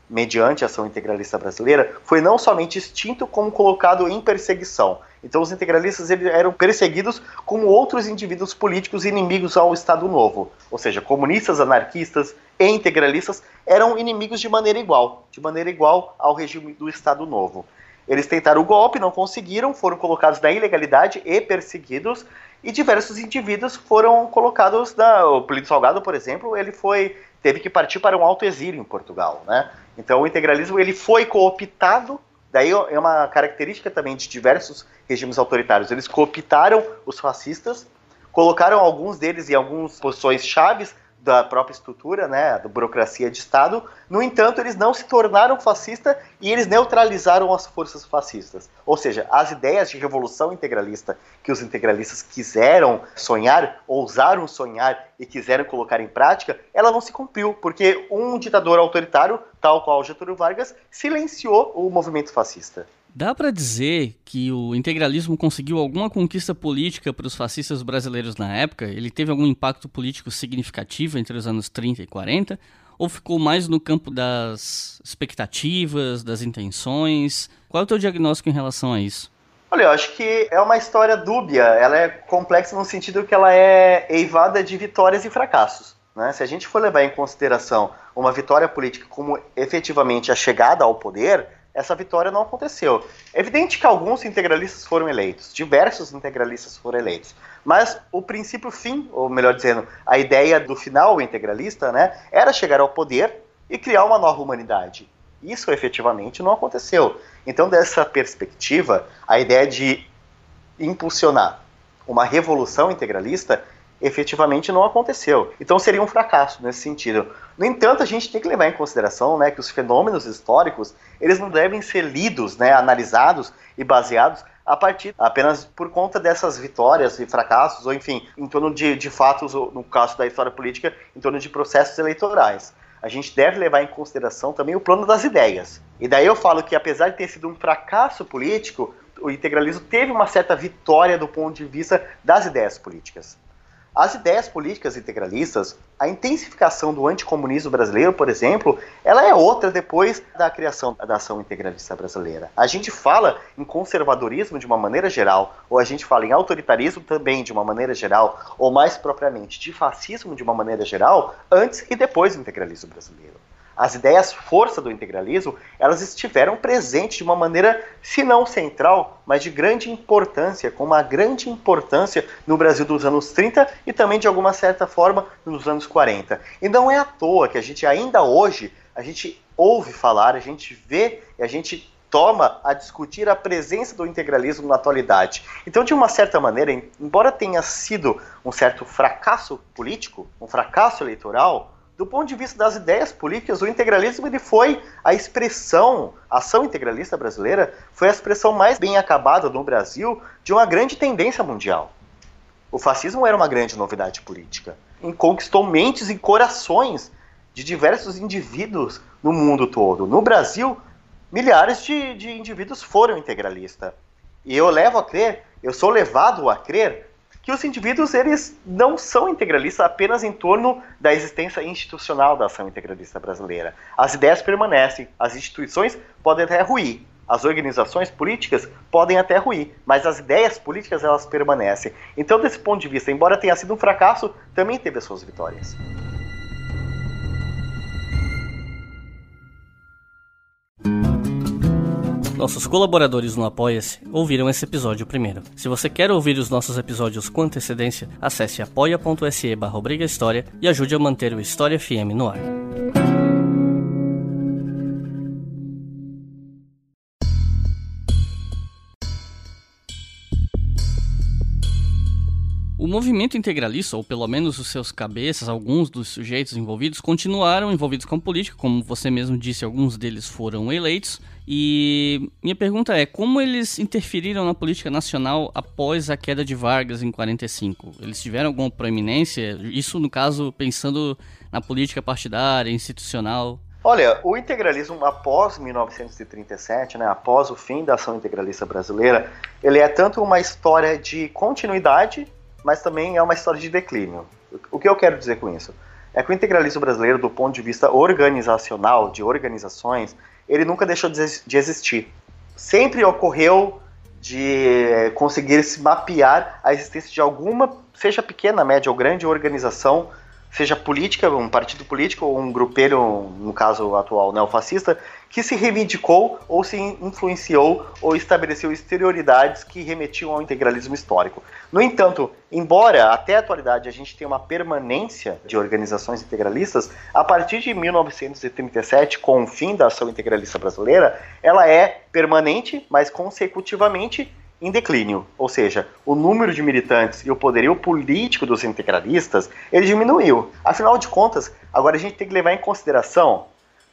mediante a ação integralista brasileira, foi não somente extinto, como colocado em perseguição. Então os integralistas eles eram perseguidos como outros indivíduos políticos inimigos ao Estado Novo. Ou seja, comunistas, anarquistas e integralistas eram inimigos de maneira igual, de maneira igual ao regime do Estado Novo. Eles tentaram o golpe, não conseguiram, foram colocados na ilegalidade e perseguidos, e diversos indivíduos foram colocados na, o Político Salgado, por exemplo, ele foi teve que partir para um alto exílio em Portugal, né? Então o integralismo ele foi cooptado, daí é uma característica também de diversos regimes autoritários. Eles cooptaram os fascistas, colocaram alguns deles em algumas posições chaves da própria estrutura, né, da burocracia de Estado. No entanto, eles não se tornaram fascistas e eles neutralizaram as forças fascistas. Ou seja, as ideias de revolução integralista que os integralistas quiseram sonhar, ousaram sonhar e quiseram colocar em prática, ela não se cumpriu, porque um ditador autoritário, tal qual Getúlio Vargas, silenciou o movimento fascista. Dá para dizer que o integralismo conseguiu alguma conquista política para os fascistas brasileiros na época? Ele teve algum impacto político significativo entre os anos 30 e 40? Ou ficou mais no campo das expectativas, das intenções? Qual é o teu diagnóstico em relação a isso? Olha, eu acho que é uma história dúbia. Ela é complexa no sentido que ela é eivada de vitórias e fracassos. Né? Se a gente for levar em consideração uma vitória política como efetivamente a chegada ao poder, essa vitória não aconteceu. É evidente que alguns integralistas foram eleitos, diversos integralistas foram eleitos, mas o princípio fim, ou melhor dizendo, a ideia do final integralista, né, era chegar ao poder e criar uma nova humanidade. Isso efetivamente não aconteceu. Então, dessa perspectiva, a ideia de impulsionar uma revolução integralista efetivamente não aconteceu. Então seria um fracasso nesse sentido. No entanto, a gente tem que levar em consideração né, que os fenômenos históricos eles não devem ser lidos, né, analisados e baseados a partir apenas por conta dessas vitórias e fracassos, ou enfim, em torno de, de fatos, no caso da história política, em torno de processos eleitorais. A gente deve levar em consideração também o plano das ideias. E daí eu falo que, apesar de ter sido um fracasso político, o integralismo teve uma certa vitória do ponto de vista das ideias políticas. As ideias políticas integralistas, a intensificação do anticomunismo brasileiro, por exemplo, ela é outra depois da criação da ação integralista brasileira. A gente fala em conservadorismo de uma maneira geral, ou a gente fala em autoritarismo também de uma maneira geral, ou mais propriamente de fascismo de uma maneira geral, antes e depois do integralismo brasileiro as ideias força do integralismo, elas estiveram presentes de uma maneira, se não central, mas de grande importância, com uma grande importância no Brasil dos anos 30 e também de alguma certa forma nos anos 40. E não é à toa que a gente ainda hoje, a gente ouve falar, a gente vê e a gente toma a discutir a presença do integralismo na atualidade. Então, de uma certa maneira, embora tenha sido um certo fracasso político, um fracasso eleitoral, do ponto de vista das ideias políticas, o integralismo ele foi a expressão, a ação integralista brasileira foi a expressão mais bem acabada no Brasil de uma grande tendência mundial. O fascismo era uma grande novidade política. E conquistou mentes e corações de diversos indivíduos no mundo todo. No Brasil, milhares de, de indivíduos foram integralistas. E eu levo a crer, eu sou levado a crer que os indivíduos eles não são integralistas apenas em torno da existência institucional da ação integralista brasileira. As ideias permanecem, as instituições podem até ruir, as organizações políticas podem até ruir, mas as ideias políticas elas permanecem. Então, desse ponto de vista, embora tenha sido um fracasso, também teve as suas vitórias. Nossos colaboradores no Apoia-se ouviram esse episódio primeiro. Se você quer ouvir os nossos episódios com antecedência, acesse apoia.se barra História e ajude a manter o História FM no ar. O movimento integralista, ou pelo menos os seus cabeças, alguns dos sujeitos envolvidos, continuaram envolvidos com a política, como você mesmo disse, alguns deles foram eleitos, e minha pergunta é: como eles interferiram na política nacional após a queda de Vargas em 45? Eles tiveram alguma proeminência? Isso, no caso, pensando na política partidária, institucional? Olha, o integralismo após 1937, né, após o fim da ação integralista brasileira, ele é tanto uma história de continuidade, mas também é uma história de declínio. O que eu quero dizer com isso? É que o integralismo brasileiro, do ponto de vista organizacional, de organizações, ele nunca deixou de existir. Sempre ocorreu de conseguir se mapear a existência de alguma, seja pequena, média ou grande organização seja política, um partido político ou um grupelho, no caso atual neofascista, que se reivindicou ou se influenciou ou estabeleceu exterioridades que remetiam ao integralismo histórico. No entanto, embora até a atualidade a gente tenha uma permanência de organizações integralistas, a partir de 1937, com o fim da ação integralista brasileira, ela é permanente, mas consecutivamente em declínio, ou seja, o número de militantes e o poderio político dos integralistas, ele diminuiu. Afinal de contas, agora a gente tem que levar em consideração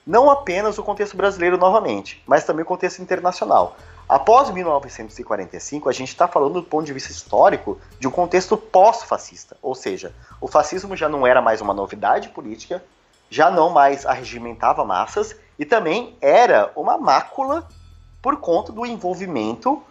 não apenas o contexto brasileiro novamente, mas também o contexto internacional. Após 1945, a gente está falando do ponto de vista histórico de um contexto pós-fascista, ou seja, o fascismo já não era mais uma novidade política, já não mais arregimentava massas e também era uma mácula por conta do envolvimento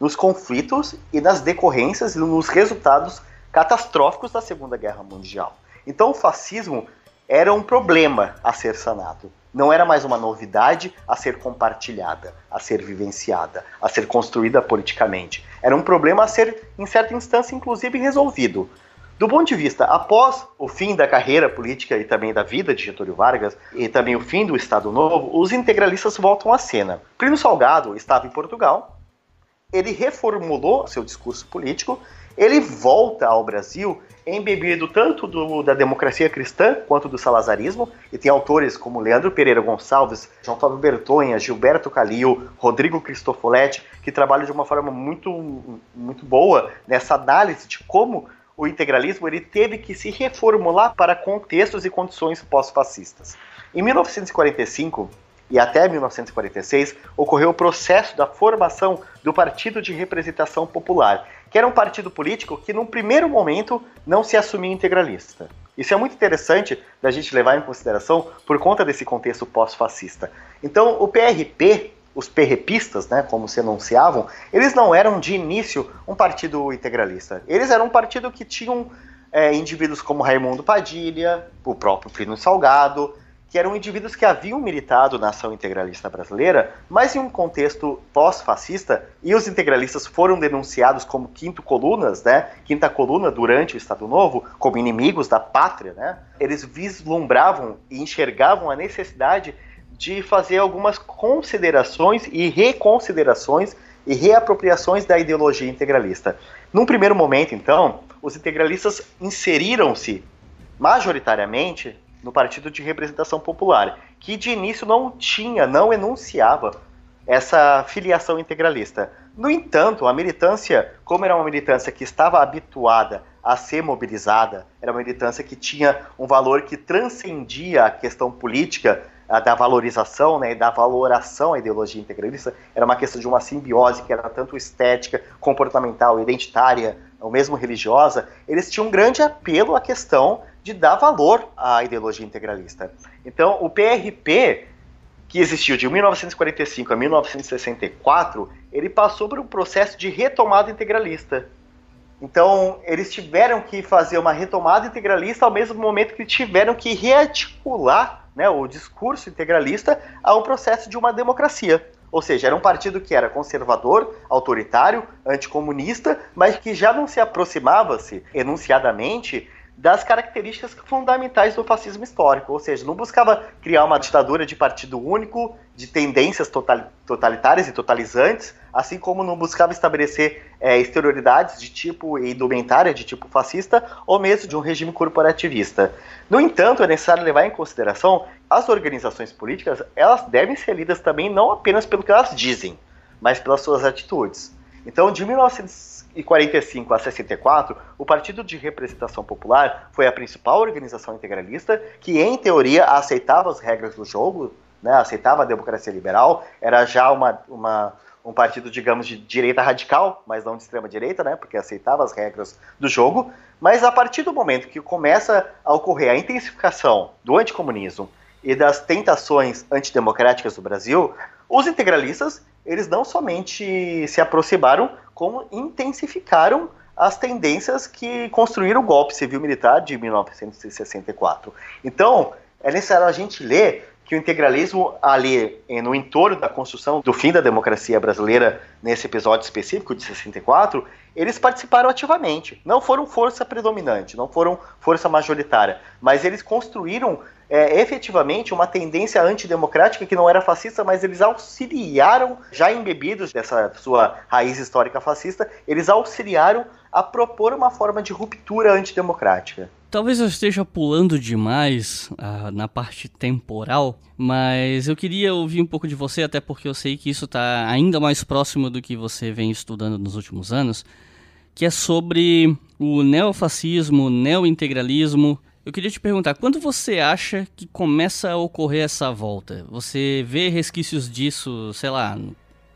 nos conflitos e nas decorrências e nos resultados catastróficos da Segunda Guerra Mundial. Então o fascismo era um problema a ser sanado. Não era mais uma novidade a ser compartilhada, a ser vivenciada, a ser construída politicamente. Era um problema a ser, em certa instância, inclusive resolvido. Do ponto de vista, após o fim da carreira política e também da vida de Getúlio Vargas, e também o fim do Estado Novo, os integralistas voltam à cena. Plínio Salgado estava em Portugal, ele reformulou seu discurso político, ele volta ao Brasil embebido tanto do, da democracia cristã quanto do salazarismo, e tem autores como Leandro Pereira Gonçalves, João Fábio Bertonha, Gilberto Calil, Rodrigo Cristofoletti, que trabalham de uma forma muito, muito boa nessa análise de como o integralismo ele teve que se reformular para contextos e condições pós-fascistas. Em 1945, e até 1946 ocorreu o processo da formação do Partido de Representação Popular, que era um partido político que, num primeiro momento, não se assumia integralista. Isso é muito interessante da gente levar em consideração por conta desse contexto pós-fascista. Então, o PRP, os perrepistas, né, como se anunciavam, eles não eram de início um partido integralista. Eles eram um partido que tinham é, indivíduos como Raimundo Padilha, o próprio Plínio Salgado, que eram indivíduos que haviam militado na ação integralista brasileira, mas em um contexto pós-fascista, e os integralistas foram denunciados como quinto colunas, né, quinta coluna durante o Estado Novo, como inimigos da pátria, né, eles vislumbravam e enxergavam a necessidade de fazer algumas considerações e reconsiderações e reapropriações da ideologia integralista. Num primeiro momento, então, os integralistas inseriram-se majoritariamente no Partido de Representação Popular, que de início não tinha, não enunciava essa filiação integralista. No entanto, a militância, como era uma militância que estava habituada a ser mobilizada, era uma militância que tinha um valor que transcendia a questão política, a da valorização né, e da valoração à ideologia integralista, era uma questão de uma simbiose que era tanto estética, comportamental, identitária, ou mesmo religiosa, eles tinham um grande apelo à questão de dar valor à ideologia integralista. Então, o PRP, que existiu de 1945 a 1964, ele passou por um processo de retomada integralista. Então, eles tiveram que fazer uma retomada integralista ao mesmo momento que tiveram que rearticular né, o discurso integralista a um processo de uma democracia. Ou seja, era um partido que era conservador, autoritário, anticomunista, mas que já não se aproximava-se enunciadamente das características fundamentais do fascismo histórico, ou seja, não buscava criar uma ditadura de partido único, de tendências totalitárias e totalizantes, assim como não buscava estabelecer é, exterioridades de tipo indumentária, de tipo fascista, ou mesmo de um regime corporativista. No entanto, é necessário levar em consideração as organizações políticas, elas devem ser lidas também não apenas pelo que elas dizem, mas pelas suas atitudes. Então, de 1900 1945 a 64, o Partido de Representação Popular foi a principal organização integralista que, em teoria, aceitava as regras do jogo, né, aceitava a democracia liberal, era já uma, uma, um partido, digamos, de direita radical, mas não de extrema direita, né, porque aceitava as regras do jogo. Mas a partir do momento que começa a ocorrer a intensificação do anticomunismo e das tentações antidemocráticas do Brasil, os integralistas eles não somente se aproximaram, como intensificaram as tendências que construíram o golpe civil-militar de 1964. Então, é necessário a gente ler que o integralismo ali no entorno da construção do fim da democracia brasileira nesse episódio específico de 64, eles participaram ativamente. Não foram força predominante, não foram força majoritária, mas eles construíram é, efetivamente uma tendência antidemocrática que não era fascista, mas eles auxiliaram, já embebidos dessa sua raiz histórica fascista, eles auxiliaram a propor uma forma de ruptura antidemocrática. Talvez eu esteja pulando demais uh, na parte temporal, mas eu queria ouvir um pouco de você, até porque eu sei que isso está ainda mais próximo do que você vem estudando nos últimos anos, que é sobre o neofascismo, neointegralismo eu queria te perguntar, quando você acha que começa a ocorrer essa volta? Você vê resquícios disso, sei lá,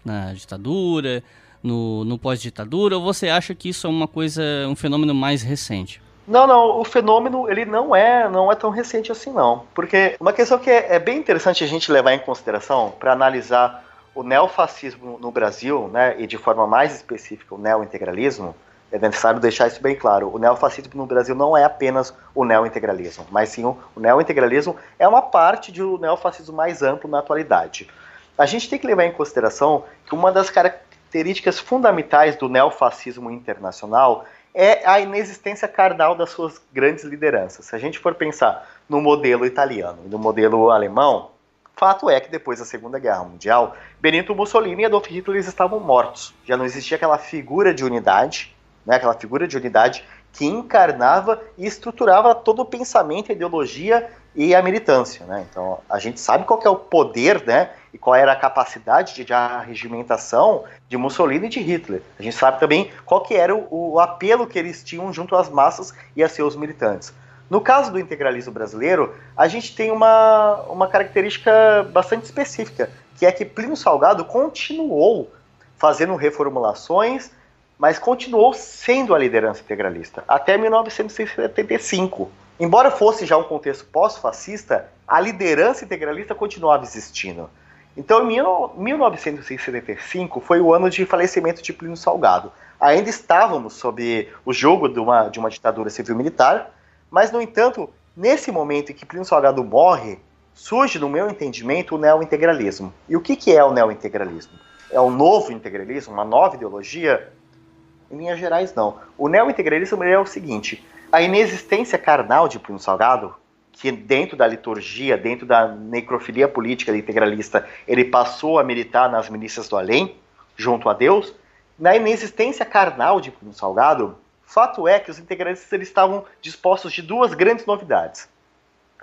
na ditadura, no, no pós-ditadura, ou você acha que isso é uma coisa, um fenômeno mais recente? Não, não, o fenômeno ele não é, não é tão recente assim não, porque uma questão que é, é bem interessante a gente levar em consideração para analisar o neofascismo no Brasil, né, e de forma mais específica o neointegralismo, é necessário deixar isso bem claro. O neofascismo no Brasil não é apenas o neointegralismo, mas sim o, neointegralismo é uma parte do neofascismo mais amplo na atualidade. A gente tem que levar em consideração que uma das características fundamentais do neofascismo internacional é a inexistência carnal das suas grandes lideranças. Se a gente for pensar no modelo italiano e no modelo alemão, fato é que depois da Segunda Guerra Mundial, Benito Mussolini e Adolf Hitler estavam mortos. Já não existia aquela figura de unidade né, aquela figura de unidade que encarnava e estruturava todo o pensamento, a ideologia e a militância. Né? Então, a gente sabe qual é o poder né, e qual era a capacidade de, de arregimentação de Mussolini e de Hitler. A gente sabe também qual que era o, o apelo que eles tinham junto às massas e a seus militantes. No caso do integralismo brasileiro, a gente tem uma, uma característica bastante específica, que é que Plínio Salgado continuou fazendo reformulações mas continuou sendo a liderança integralista até 1975. Embora fosse já um contexto pós-fascista, a liderança integralista continuava existindo. Então, em 1975 foi o ano de falecimento de Plínio Salgado. Ainda estávamos sob o jogo de uma, de uma ditadura civil-militar, mas, no entanto, nesse momento em que Plínio Salgado morre, surge, no meu entendimento, o neointegralismo. E o que, que é o neointegralismo? É um novo integralismo, uma nova ideologia em linhas gerais, não. O neo-integralismo é o seguinte: a inexistência carnal de Plínio Salgado, que dentro da liturgia, dentro da necrofilia política integralista, ele passou a militar nas milícias do além, junto a Deus, na inexistência carnal de Plínio Salgado, fato é que os integralistas eles estavam dispostos de duas grandes novidades.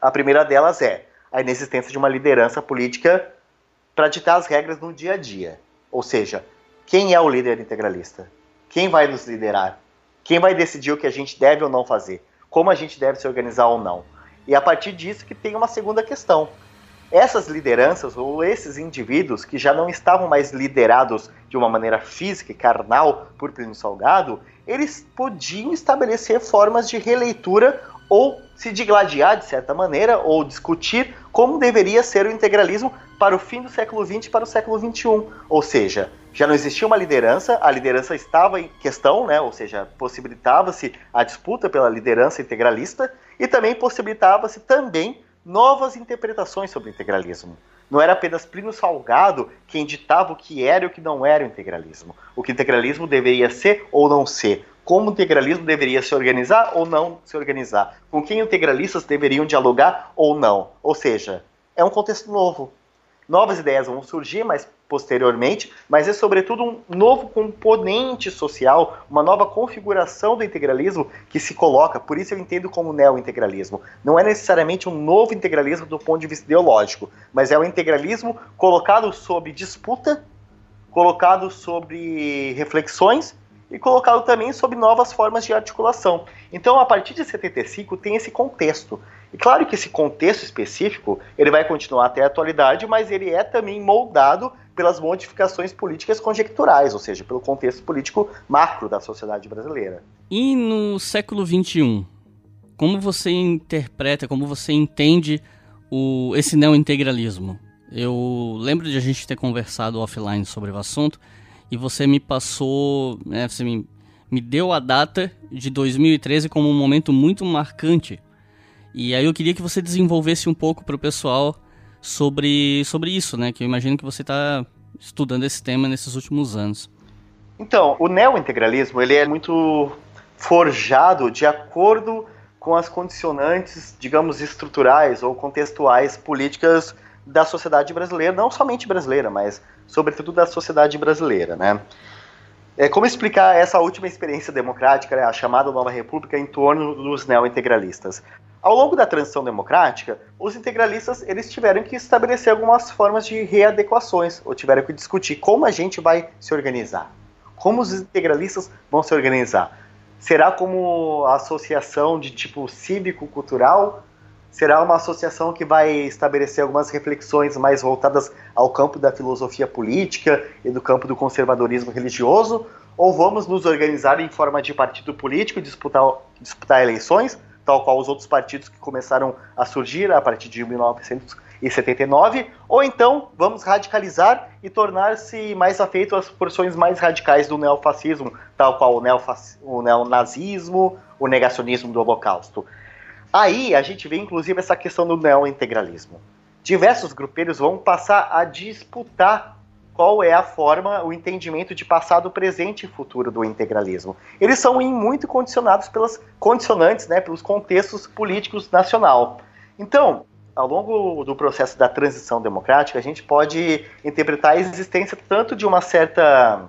A primeira delas é a inexistência de uma liderança política para ditar as regras no dia a dia. Ou seja, quem é o líder integralista? Quem vai nos liderar? Quem vai decidir o que a gente deve ou não fazer? Como a gente deve se organizar ou não? E a partir disso que tem uma segunda questão. Essas lideranças ou esses indivíduos que já não estavam mais liderados de uma maneira física e carnal por Plínio Salgado, eles podiam estabelecer formas de releitura ou se digladiar de certa maneira ou discutir como deveria ser o integralismo para o fim do século XX e para o século XXI. Ou seja, já não existia uma liderança, a liderança estava em questão, né? ou seja, possibilitava-se a disputa pela liderança integralista e também possibilitava-se também novas interpretações sobre o integralismo. Não era apenas Plínio Salgado quem ditava o que era e o que não era o integralismo. O que o integralismo deveria ser ou não ser. Como o integralismo deveria se organizar ou não se organizar. Com quem integralistas deveriam dialogar ou não. Ou seja, é um contexto novo. Novas ideias vão surgir, mas posteriormente, mas é sobretudo um novo componente social, uma nova configuração do integralismo que se coloca, por isso eu entendo como neo-integralismo. Não é necessariamente um novo integralismo do ponto de vista ideológico, mas é o um integralismo colocado sob disputa, colocado sobre reflexões e colocá-lo também sob novas formas de articulação. Então, a partir de 75 tem esse contexto. E claro que esse contexto específico, ele vai continuar até a atualidade, mas ele é também moldado pelas modificações políticas conjecturais, ou seja, pelo contexto político macro da sociedade brasileira. E no século XXI, como você interpreta, como você entende o, esse neointegralismo? Eu lembro de a gente ter conversado offline sobre o assunto e você me passou, né, você me, me deu a data de 2013 como um momento muito marcante. E aí eu queria que você desenvolvesse um pouco para o pessoal sobre, sobre isso, né? Que eu imagino que você está estudando esse tema nesses últimos anos. Então, o neointegralismo ele é muito forjado de acordo com as condicionantes, digamos, estruturais ou contextuais políticas da sociedade brasileira, não somente brasileira, mas sobretudo da sociedade brasileira, né? É, como explicar essa última experiência democrática, né, a chamada Nova República, em torno dos neointegralistas? Ao longo da transição democrática, os integralistas eles tiveram que estabelecer algumas formas de readequações, ou tiveram que discutir como a gente vai se organizar, como os integralistas vão se organizar. Será como associação de tipo cívico-cultural? Será uma associação que vai estabelecer algumas reflexões mais voltadas ao campo da filosofia política e do campo do conservadorismo religioso, ou vamos nos organizar em forma de partido político disputar, disputar eleições, tal qual os outros partidos que começaram a surgir a partir de 1979, ou então vamos radicalizar e tornar-se mais afeito às porções mais radicais do neofascismo, tal qual o, neofac... o neonazismo, o negacionismo do Holocausto. Aí a gente vê inclusive essa questão do neointegralismo. Diversos grupeiros vão passar a disputar qual é a forma, o entendimento de passado, presente e futuro do integralismo. Eles são muito condicionados pelas condicionantes, né, pelos contextos políticos nacional. Então, ao longo do processo da transição democrática, a gente pode interpretar a existência tanto de uma certa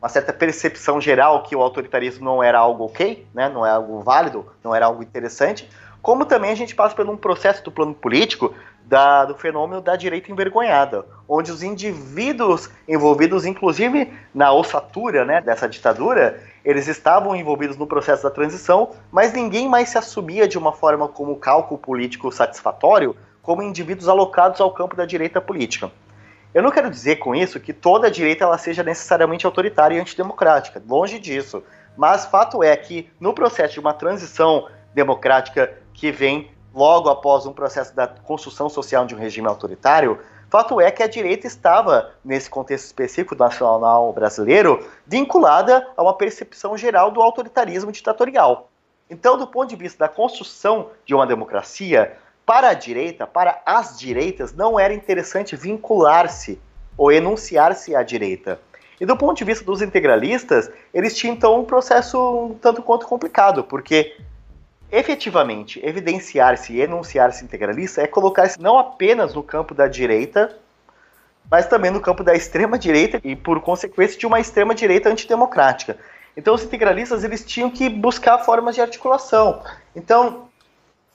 uma certa percepção geral que o autoritarismo não era algo ok, né, não é algo válido, não era algo interessante, como também a gente passa por um processo do plano político da, do fenômeno da direita envergonhada, onde os indivíduos envolvidos, inclusive na ossatura né, dessa ditadura, eles estavam envolvidos no processo da transição, mas ninguém mais se assumia de uma forma como cálculo político satisfatório, como indivíduos alocados ao campo da direita política. Eu não quero dizer com isso que toda a direita ela seja necessariamente autoritária e antidemocrática, longe disso. Mas fato é que no processo de uma transição democrática que vem logo após um processo da construção social de um regime autoritário, fato é que a direita estava, nesse contexto específico nacional brasileiro, vinculada a uma percepção geral do autoritarismo ditatorial. Então, do ponto de vista da construção de uma democracia, para a direita, para as direitas, não era interessante vincular-se ou enunciar-se à direita. E do ponto de vista dos integralistas, eles tinham então um processo um tanto quanto complicado, porque efetivamente evidenciar-se e enunciar-se integralista é colocar-se não apenas no campo da direita, mas também no campo da extrema direita e por consequência de uma extrema direita antidemocrática. Então os integralistas eles tinham que buscar formas de articulação. Então,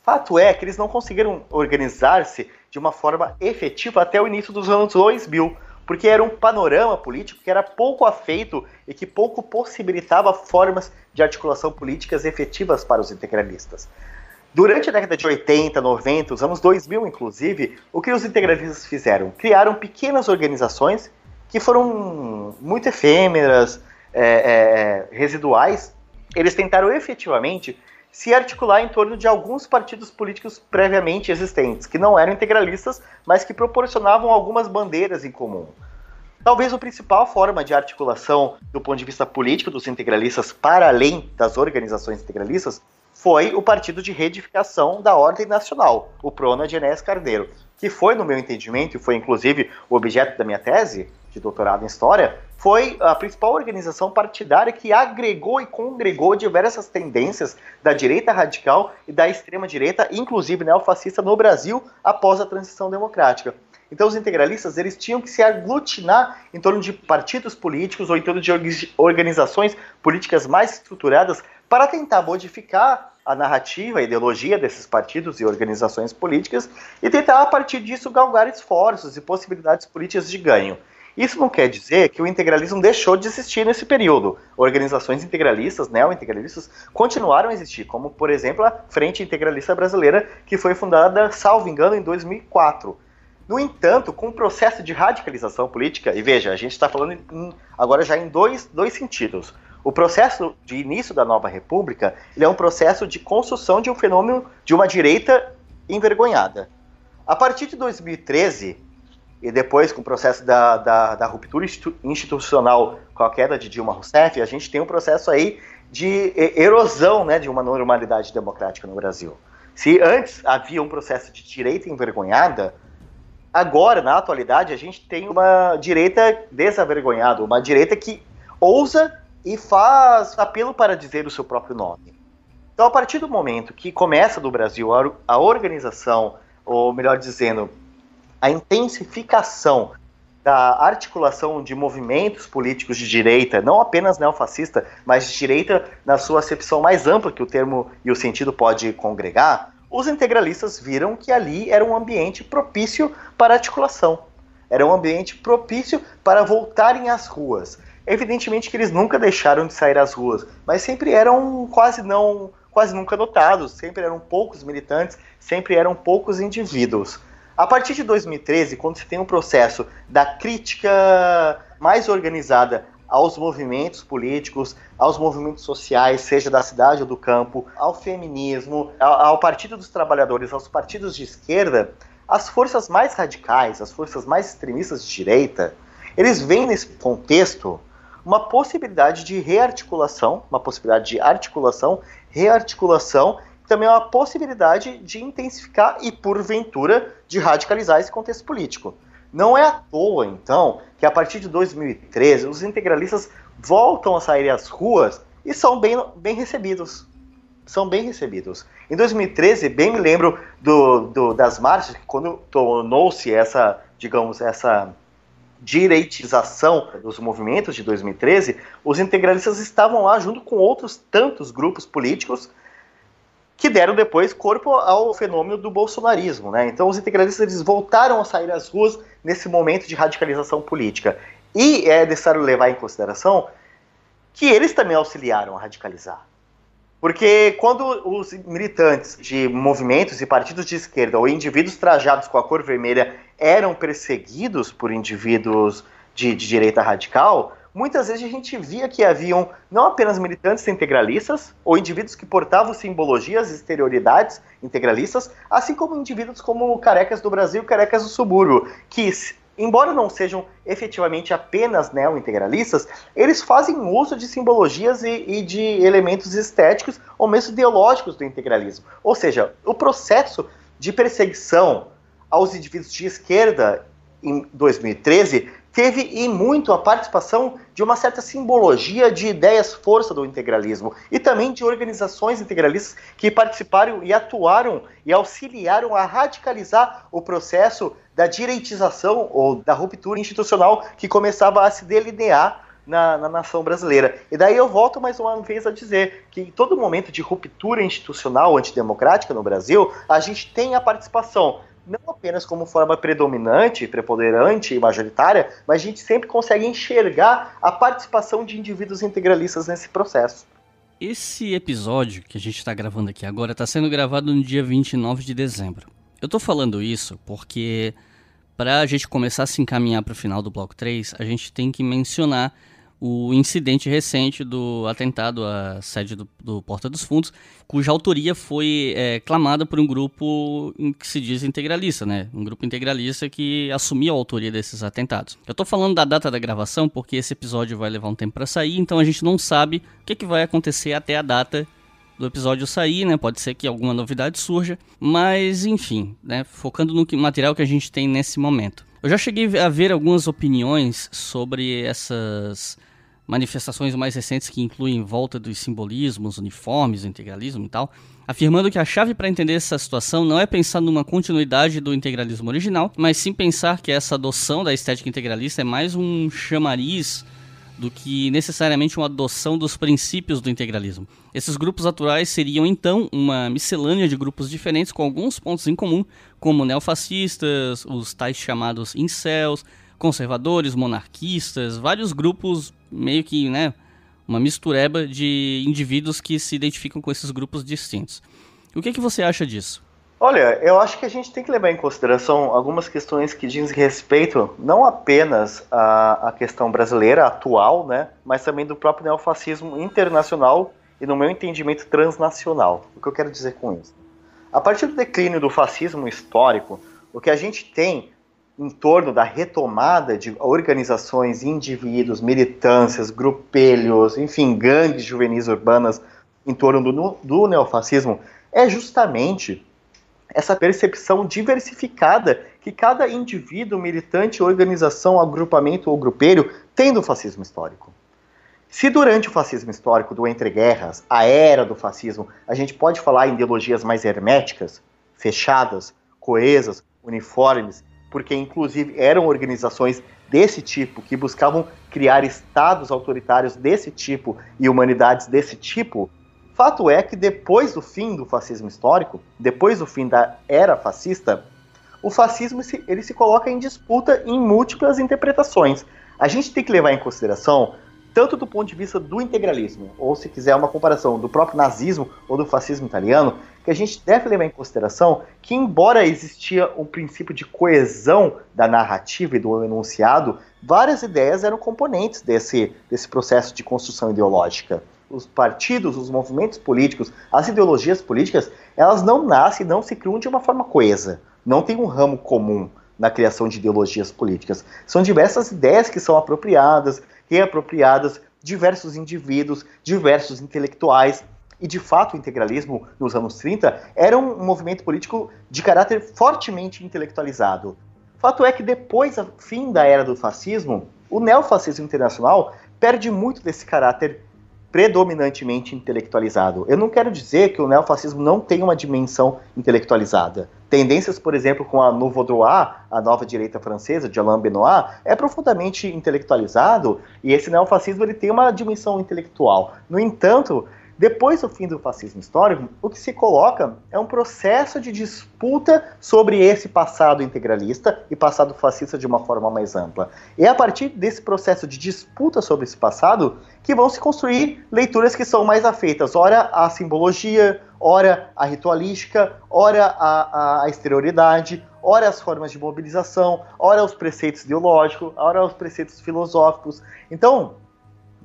fato é que eles não conseguiram organizar-se de uma forma efetiva até o início dos anos 2000 porque era um panorama político que era pouco afeito e que pouco possibilitava formas de articulação políticas efetivas para os integralistas. Durante a década de 80, 90, os anos 2000 inclusive, o que os integralistas fizeram? Criaram pequenas organizações que foram muito efêmeras, é, é, residuais. Eles tentaram efetivamente se articular em torno de alguns partidos políticos previamente existentes, que não eram integralistas, mas que proporcionavam algumas bandeiras em comum. Talvez a principal forma de articulação do ponto de vista político dos integralistas para além das organizações integralistas foi o Partido de Reedificação da Ordem Nacional, o PRONA de Enéas Carneiro, que foi, no meu entendimento, e foi inclusive o objeto da minha tese de doutorado em História, foi a principal organização partidária que agregou e congregou diversas tendências da direita radical e da extrema direita, inclusive neofascista, no Brasil após a transição democrática. Então os integralistas eles tinham que se aglutinar em torno de partidos políticos ou em torno de organizações políticas mais estruturadas para tentar modificar a narrativa, a ideologia desses partidos e organizações políticas e tentar a partir disso galgar esforços e possibilidades políticas de ganho. Isso não quer dizer que o integralismo deixou de existir nesse período. Organizações integralistas, neo-integralistas, continuaram a existir, como, por exemplo, a Frente Integralista Brasileira, que foi fundada, salvo engano, em 2004. No entanto, com o processo de radicalização política, e veja, a gente está falando em, agora já em dois, dois sentidos. O processo de início da nova república é um processo de construção de um fenômeno de uma direita envergonhada. A partir de 2013, e depois com o processo da, da, da ruptura institucional com a queda de Dilma Rousseff, a gente tem um processo aí de erosão né, de uma normalidade democrática no Brasil. Se antes havia um processo de direita envergonhada, agora, na atualidade, a gente tem uma direita desavergonhada, uma direita que ousa e faz apelo para dizer o seu próprio nome. Então, a partir do momento que começa no Brasil a organização, ou melhor dizendo, a intensificação da articulação de movimentos políticos de direita, não apenas neofascista, mas de direita na sua acepção mais ampla que o termo e o sentido pode congregar, os integralistas viram que ali era um ambiente propício para articulação. Era um ambiente propício para voltarem às ruas. Evidentemente que eles nunca deixaram de sair às ruas, mas sempre eram quase não, quase nunca notados, sempre eram poucos militantes, sempre eram poucos indivíduos. A partir de 2013, quando se tem um processo da crítica mais organizada aos movimentos políticos, aos movimentos sociais, seja da cidade ou do campo, ao feminismo, ao, Partido dos Trabalhadores, aos partidos de esquerda, as forças mais radicais, as forças mais extremistas de direita, eles veem nesse contexto uma possibilidade de rearticulação, uma possibilidade de articulação, rearticulação também é uma possibilidade de intensificar e, porventura, de radicalizar esse contexto político. Não é à toa, então, que a partir de 2013 os integralistas voltam a sair às ruas e são bem, bem recebidos. São bem recebidos. Em 2013, bem me lembro do, do das marchas, quando tornou-se essa, digamos, essa direitização dos movimentos de 2013, os integralistas estavam lá junto com outros tantos grupos políticos que deram depois corpo ao fenômeno do bolsonarismo. Né? Então os integralistas eles voltaram a sair às ruas nesse momento de radicalização política. E é necessário levar em consideração que eles também auxiliaram a radicalizar. Porque quando os militantes de movimentos e partidos de esquerda ou indivíduos trajados com a cor vermelha eram perseguidos por indivíduos de, de direita radical, muitas vezes a gente via que haviam não apenas militantes integralistas ou indivíduos que portavam simbologias e exterioridades integralistas, assim como indivíduos como carecas do Brasil, carecas do subúrbio, que embora não sejam efetivamente apenas neo-integralistas, eles fazem uso de simbologias e, e, de elementos estéticos ou mesmo ideológicos do integralismo. Ou seja, o processo de perseguição aos indivíduos de esquerda em 2013 teve e muito a participação de uma certa simbologia de ideias força do integralismo e também de organizações integralistas que participaram e atuaram e auxiliaram a radicalizar o processo da direitização ou da ruptura institucional que começava a se delinear na, na, nação brasileira. E daí eu volto mais uma vez a dizer que em todo momento de ruptura institucional antidemocrática no Brasil, a gente tem a participação não apenas como forma predominante, preponderante e majoritária, mas a gente sempre consegue enxergar a participação de indivíduos integralistas nesse processo. Esse episódio que a gente está gravando aqui agora está sendo gravado no dia 29 de dezembro. Eu estou falando isso porque, para a gente começar a se encaminhar para o final do bloco 3, a gente tem que mencionar o incidente recente do atentado à sede do, do Porta dos Fundos, cuja autoria foi é, clamada por um grupo que se diz integralista, né? Um grupo integralista que assumiu a autoria desses atentados. Eu tô falando da data da gravação porque esse episódio vai levar um tempo para sair, então a gente não sabe o que, que vai acontecer até a data do episódio sair, né? Pode ser que alguma novidade surja, mas enfim, né? Focando no material que a gente tem nesse momento. Eu já cheguei a ver algumas opiniões sobre essas manifestações mais recentes que incluem volta dos simbolismos, uniformes, integralismo e tal, afirmando que a chave para entender essa situação não é pensar numa continuidade do integralismo original, mas sim pensar que essa adoção da estética integralista é mais um chamariz do que necessariamente uma adoção dos princípios do integralismo. Esses grupos atuais seriam então uma miscelânea de grupos diferentes com alguns pontos em comum, como neofascistas, os tais chamados incels, conservadores, monarquistas, vários grupos meio que, né, uma mistureba de indivíduos que se identificam com esses grupos distintos. O que, que você acha disso? Olha, eu acho que a gente tem que levar em consideração algumas questões que dizem respeito não apenas à, à questão brasileira atual, né, mas também do próprio neofascismo internacional e, no meu entendimento, transnacional. O que eu quero dizer com isso? A partir do declínio do fascismo histórico, o que a gente tem em torno da retomada de organizações, indivíduos, militâncias, grupelhos, enfim, gangues juvenis urbanas em torno do, do neofascismo é justamente essa percepção diversificada que cada indivíduo, militante, organização, agrupamento ou grupelho tem do fascismo histórico. Se durante o fascismo histórico do entreguerras, a era do fascismo, a gente pode falar em ideologias mais herméticas, fechadas, coesas, uniformes, porque inclusive eram organizações desse tipo que buscavam criar estados autoritários desse tipo e humanidades desse tipo, Fato é que depois do fim do fascismo histórico, depois do fim da era fascista, o fascismo ele se coloca em disputa em múltiplas interpretações. A gente tem que levar em consideração tanto do ponto de vista do integralismo, ou se quiser uma comparação do próprio nazismo ou do fascismo italiano, que a gente deve levar em consideração que embora existia um princípio de coesão da narrativa e do enunciado, várias ideias eram componentes desse, desse processo de construção ideológica os partidos, os movimentos políticos, as ideologias políticas, elas não nascem, não se criam de uma forma coesa. Não tem um ramo comum na criação de ideologias políticas. São diversas ideias que são apropriadas, reapropriadas, diversos indivíduos, diversos intelectuais. E de fato, o integralismo nos anos 30 era um movimento político de caráter fortemente intelectualizado. Fato é que depois do fim da era do fascismo, o neofascismo internacional perde muito desse caráter predominantemente intelectualizado. Eu não quero dizer que o neofascismo não tem uma dimensão intelectualizada. Tendências, por exemplo, com a Nouveau Droit, a nova direita francesa, de Alain Benoit, é profundamente intelectualizado e esse neofascismo ele tem uma dimensão intelectual. No entanto, depois do fim do fascismo histórico, o que se coloca é um processo de disputa sobre esse passado integralista e passado fascista de uma forma mais ampla. E é a partir desse processo de disputa sobre esse passado que vão se construir leituras que são mais afeitas, ora à simbologia, ora à ritualística, ora à, exterioridade, ora às formas de mobilização, ora aos preceitos ideológicos, ora aos preceitos filosóficos. Então,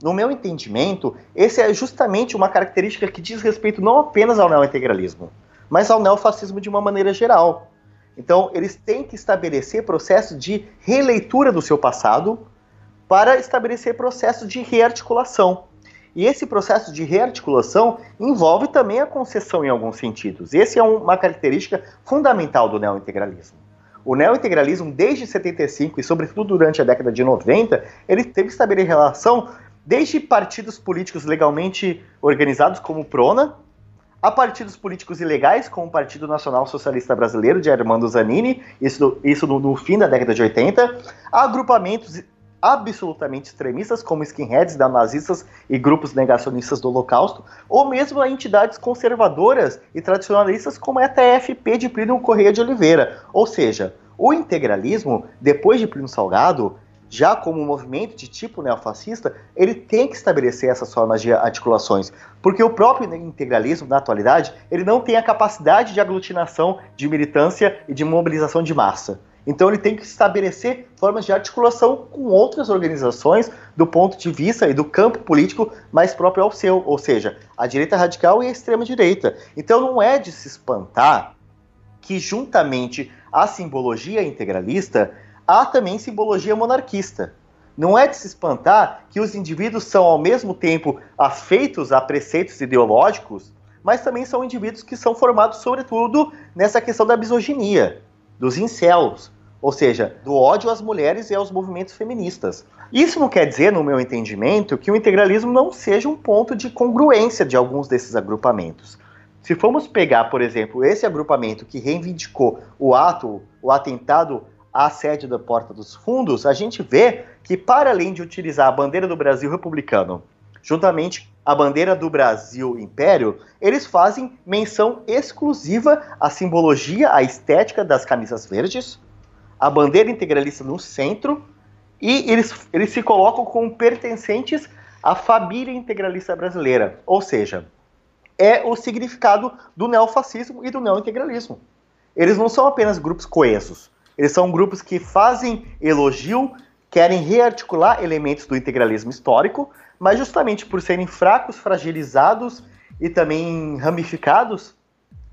no meu entendimento, esse é justamente uma característica que diz respeito não apenas ao neointegralismo, mas ao neofascismo de uma maneira geral. Então, eles têm que estabelecer processo de releitura do seu passado para estabelecer processo de rearticulação. E esse processo de rearticulação envolve também a concessão em alguns sentidos. Esse é uma característica fundamental do neointegralismo. O neointegralismo, desde 75 e sobretudo durante a década de 90, ele teve que estabelecer relação desde partidos políticos legalmente organizados, como o PRONA, a partidos políticos ilegais, como o Partido Nacional Socialista Brasileiro, de Armando Zanini, isso, isso no, no fim da década de 80, a agrupamentos absolutamente extremistas, como skinheads, nazistas e grupos negacionistas do Holocausto, ou mesmo a entidades conservadoras e tradicionalistas, como a TFP de Plínio Correia de Oliveira. Ou seja, o integralismo, depois de Plínio Salgado, já como um movimento de tipo neofascista, ele tem que estabelecer essas formas de articulações, porque o próprio integralismo, na atualidade, ele não tem a capacidade de aglutinação, de militância e de mobilização de massa. Então ele tem que estabelecer formas de articulação com outras organizações do ponto de vista e do campo político mais próprio ao seu, ou seja, a direita radical e a extrema direita. Então não é de se espantar que juntamente à simbologia integralista há também simbologia monarquista. Não é de se espantar que os indivíduos são ao mesmo tempo afeitos a preceitos ideológicos, mas também são indivíduos que são formados sobretudo nessa questão da misoginia, dos incels, ou seja, do ódio às mulheres e aos movimentos feministas. Isso não quer dizer, no meu entendimento, que o integralismo não seja um ponto de congruência de alguns desses agrupamentos. Se formos pegar, por exemplo, esse agrupamento que reivindicou o ato, o atentado à sede da Porta dos Fundos, a gente vê que, para além de utilizar a bandeira do Brasil republicano, juntamente a bandeira do Brasil Império, eles fazem menção exclusiva à simbologia, à estética das camisas verdes, a bandeira integralista no centro, e eles, eles se colocam como pertencentes à família integralista brasileira, ou seja, é o significado do neofascismo e do neointegralismo. Eles não são apenas grupos coesos, eles são grupos que fazem elogio, querem rearticular elementos do integralismo histórico, mas justamente por serem fracos, fragilizados e também ramificados,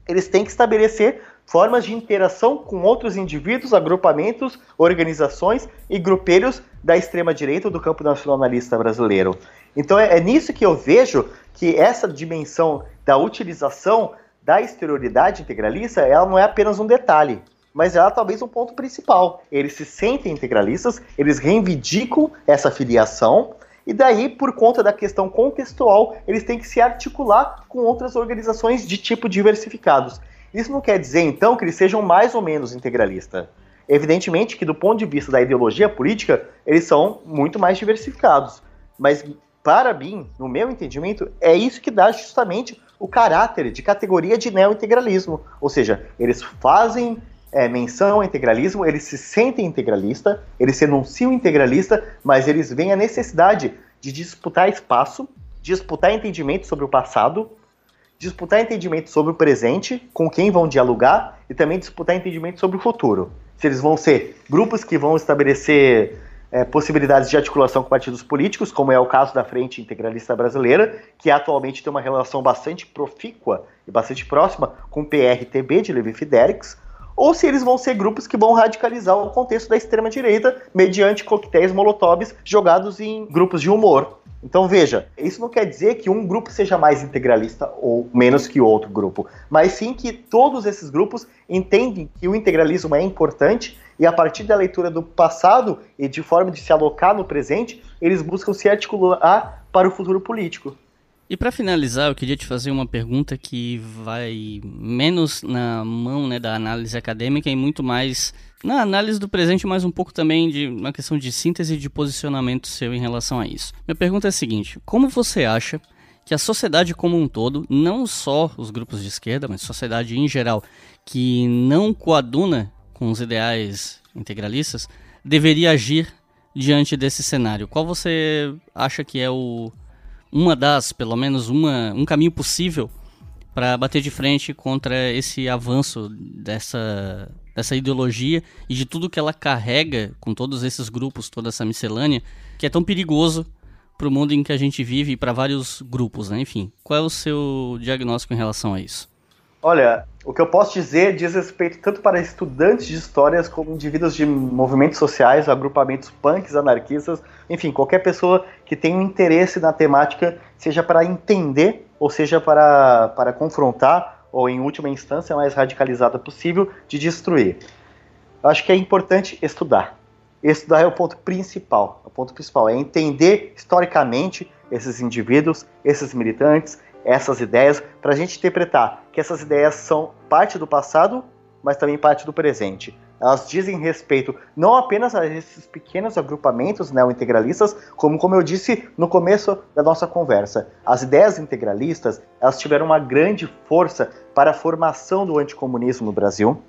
eles têm que estabelecer formas de interação com outros indivíduos, agrupamentos, organizações e grupelhos da extrema-direita do campo nacionalista brasileiro. Então é, é nisso que eu vejo que essa dimensão da utilização da exterioridade integralista, ela não é apenas um detalhe, mas ela é talvez um ponto principal. Eles se sentem integralistas, eles reivindicam essa filiação, e daí, por conta da questão contextual, eles têm que se articular com outras organizações de tipo diversificados. Isso não quer dizer, então, que eles sejam mais ou menos integralistas. Evidentemente que, do ponto de vista da ideologia política, eles são muito mais diversificados. Mas, para mim, no meu entendimento, é isso que dá justamente o caráter de categoria de neo-integralismo. Ou seja, eles fazem é, menção ao integralismo, eles se sentem integralista, eles se enunciam integralista, mas eles veem a necessidade de disputar espaço, disputar entendimento sobre o passado, disputar entendimento sobre o presente, com quem vão dialogar, e também disputar entendimento sobre o futuro. Se eles vão ser grupos que vão estabelecer é, possibilidades de articulação com partidos políticos, como é o caso da Frente Integralista Brasileira, que atualmente tem uma relação bastante profícua e bastante próxima com o PRTB de Levi Fidelix, ou se eles vão ser grupos que vão radicalizar o contexto da extrema-direita mediante coquetéis molotovs jogados em grupos de humor. Então veja, isso não quer dizer que um grupo seja mais integralista ou menos que outro grupo, mas sim que todos esses grupos entendem que o integralismo é importante e a partir da leitura do passado e de forma de se alocar no presente, eles buscam se articular para o futuro político. E para finalizar, eu queria te fazer uma pergunta que vai menos na mão né, da análise acadêmica e muito mais na análise do presente, mas um pouco também de uma questão de síntese de posicionamento seu em relação a isso. Minha pergunta é a seguinte: como você acha que a sociedade como um todo, não só os grupos de esquerda, mas sociedade em geral, que não coaduna com os ideais integralistas, deveria agir diante desse cenário? Qual você acha que é o uma das, pelo menos uma, um caminho possível para bater de frente contra esse avanço dessa, dessa ideologia e de tudo que ela carrega com todos esses grupos, toda essa miscelânea, que é tão perigoso para o mundo em que a gente vive e para vários grupos, né? Enfim, qual é o seu diagnóstico em relação a isso? Olha, o que eu posso dizer diz respeito tanto para estudantes de histórias como indivíduos de movimentos sociais, agrupamentos punks, anarquistas, enfim, qualquer pessoa que tenha um interesse na temática, seja para entender ou seja para, para confrontar, ou em última instância, a mais radicalizada possível, de destruir. Eu acho que é importante estudar. Estudar é o ponto principal. O ponto principal é entender historicamente esses indivíduos, esses militantes, essas ideias, para a gente interpretar que essas ideias são parte do passado, mas também parte do presente. Elas dizem respeito não apenas a esses pequenos agrupamentos neointegralistas, como, como eu disse no começo da nossa conversa. As ideias integralistas elas tiveram uma grande força para a formação do anticomunismo no Brasil,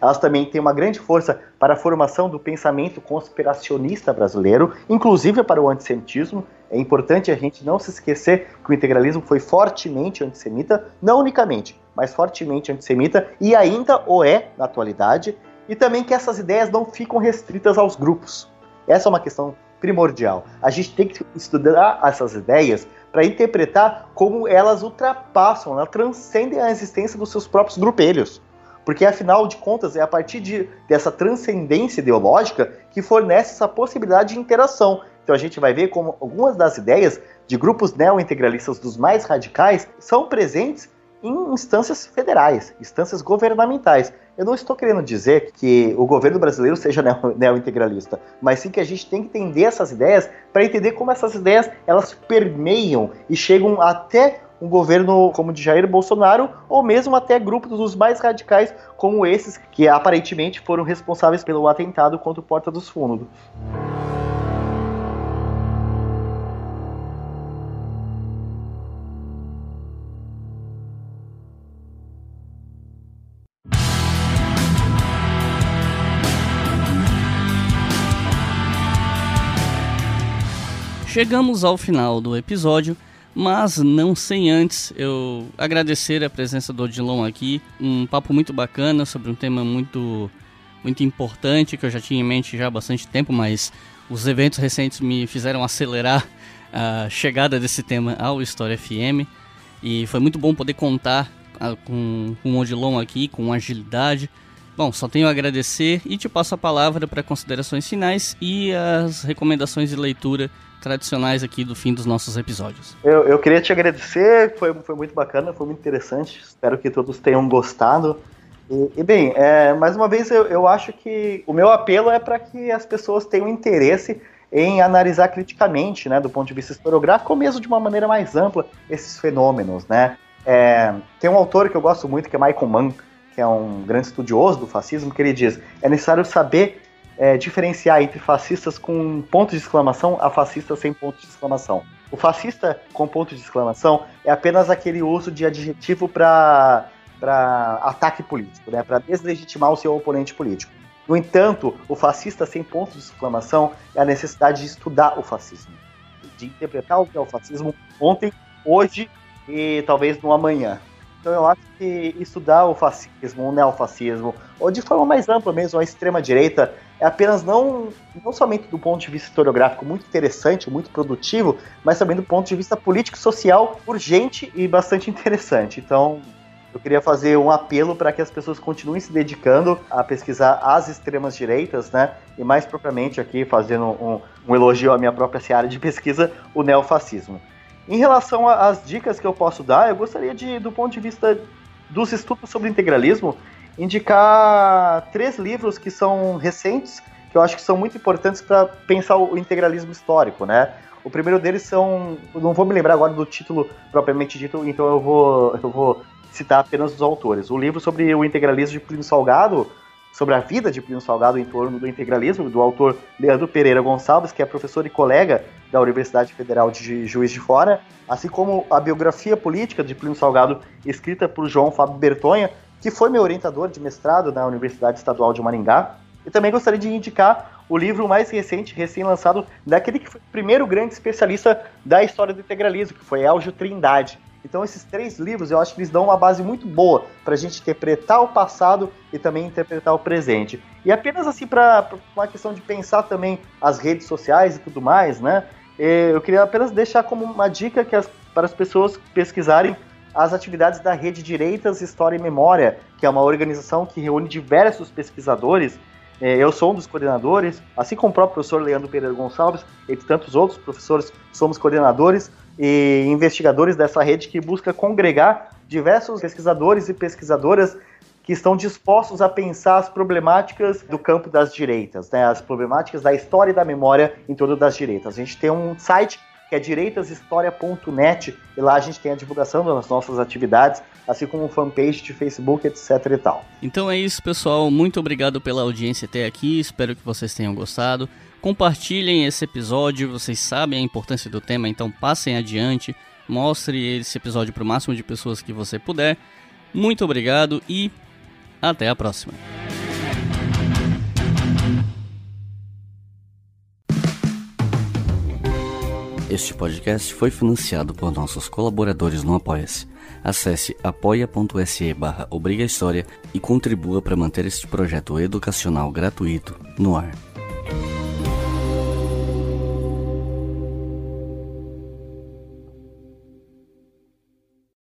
elas também têm uma grande força para a formação do pensamento conspiracionista brasileiro, inclusive para o antissemitismo. É importante a gente não se esquecer que o integralismo foi fortemente antissemita, não unicamente, mas fortemente antissemita, e ainda o é na atualidade, e também que essas ideias não ficam restritas aos grupos. Essa é uma questão primordial. A gente tem que estudar essas ideias para interpretar como elas ultrapassam, elas transcendem a existência dos seus próprios grupelhos. Porque, afinal de contas, é a partir de, dessa transcendência ideológica que fornece essa possibilidade de interação. Então, a gente vai ver como algumas das ideias de grupos neo-integralistas dos mais radicais são presentes em instâncias federais, instâncias governamentais. Eu não estou querendo dizer que o governo brasileiro seja neo-integralista, mas sim que a gente tem que entender essas ideias para entender como essas ideias elas permeiam e chegam até um governo como o de Jair Bolsonaro, ou mesmo até grupos dos mais radicais, como esses que aparentemente foram responsáveis pelo atentado contra o Porta dos Fundos. Chegamos ao final do episódio, mas não sem antes eu agradecer a presença do Odilon aqui. Um papo muito bacana sobre um tema muito, muito importante que eu já tinha em mente já há bastante tempo, mas os eventos recentes me fizeram acelerar a chegada desse tema ao História FM. E foi muito bom poder contar ah, com, com o Odilon aqui, com agilidade. Bom, só tenho a agradecer e te passo a palavra para considerações finais e as recomendações de leitura tradicionais aqui do fim dos nossos episódios. Eu, eu queria te agradecer, foi, foi muito bacana, foi muito interessante. Espero que todos tenham gostado. E, e bem, é, mais uma vez eu, eu acho que o meu apelo é para que as pessoas tenham interesse em analisar criticamente, né, do ponto de vista historiográfico, ou mesmo de uma maneira mais ampla, esses fenômenos, né. É, tem um autor que eu gosto muito, que é Michael Mann, que é um grande estudioso do fascismo, que ele diz, é necessário saber é, diferenciar entre fascistas com ponto de exclamação a fascistas sem ponto de exclamação. O fascista com ponto de exclamação é apenas aquele uso de adjetivo para ataque político, né, para deslegitimar o seu oponente político. No entanto, o fascista sem ponto de exclamação é a necessidade de estudar o fascismo, de interpretar o que é o fascismo ontem, hoje e talvez no amanhã. Então eu acho que estudar o fascismo, o neofascismo, ou de forma mais ampla mesmo, a extrema-direita, é apenas não, não somente do ponto de vista historiográfico muito interessante, muito produtivo, mas também do ponto de vista político-social urgente e bastante interessante. Então, eu queria fazer um apelo para que as pessoas continuem se dedicando a pesquisar as extremas direitas, né? E mais propriamente aqui fazendo um, um elogio à minha própria seara de pesquisa, o neofascismo. Em relação às dicas que eu posso dar, eu gostaria de, do ponto de vista dos estudos sobre integralismo, indicar três livros que são recentes, que eu acho que são muito importantes para pensar o integralismo histórico, né? O primeiro deles são, não vou me lembrar agora do título propriamente dito, então eu vou, eu vou citar apenas os autores. O livro sobre o integralismo de Plínio Salgado, sobre a vida de Plínio Salgado em torno do integralismo, do autor Leandro Pereira Gonçalves, que é professor e colega da Universidade Federal de Juiz de Fora, assim como a biografia política de Plínio Salgado, escrita por João Fábio Bertonha, que foi meu orientador de mestrado na Universidade Estadual de Maringá. E também gostaria de indicar o livro mais recente, recém-lançado, daquele que foi o primeiro grande especialista da história do integralismo, que foi Elgio Trindade. Então, esses três livros eu acho que eles dão uma base muito boa para a gente interpretar o passado e também interpretar o presente. E apenas assim, para uma questão de pensar também as redes sociais e tudo mais, né? Eh, eu queria apenas deixar como uma dica que as, para as pessoas pesquisarem as atividades da Rede Direitas, História e Memória, que é uma organização que reúne diversos pesquisadores. Eh, eu sou um dos coordenadores, assim como o próprio professor Leandro Pereira Gonçalves, entre tantos outros professores, somos coordenadores e investigadores dessa rede que busca congregar diversos pesquisadores e pesquisadoras que estão dispostos a pensar as problemáticas do campo das direitas, né, as problemáticas da história e da memória em torno das direitas. A gente tem um site que é direitashistoria.net e lá a gente tem a divulgação das nossas atividades, assim como fanpage de Facebook, etc e tal. Então é isso, pessoal. Muito obrigado pela audiência até aqui. Espero que vocês tenham gostado. Compartilhem esse episódio, vocês sabem a importância do tema, então passem adiante. Mostre esse episódio para o máximo de pessoas que você puder. Muito obrigado e até a próxima. Este podcast foi financiado por nossos colaboradores no Apoia-se. Acesse apoia.se barra e contribua para manter este projeto educacional gratuito no ar.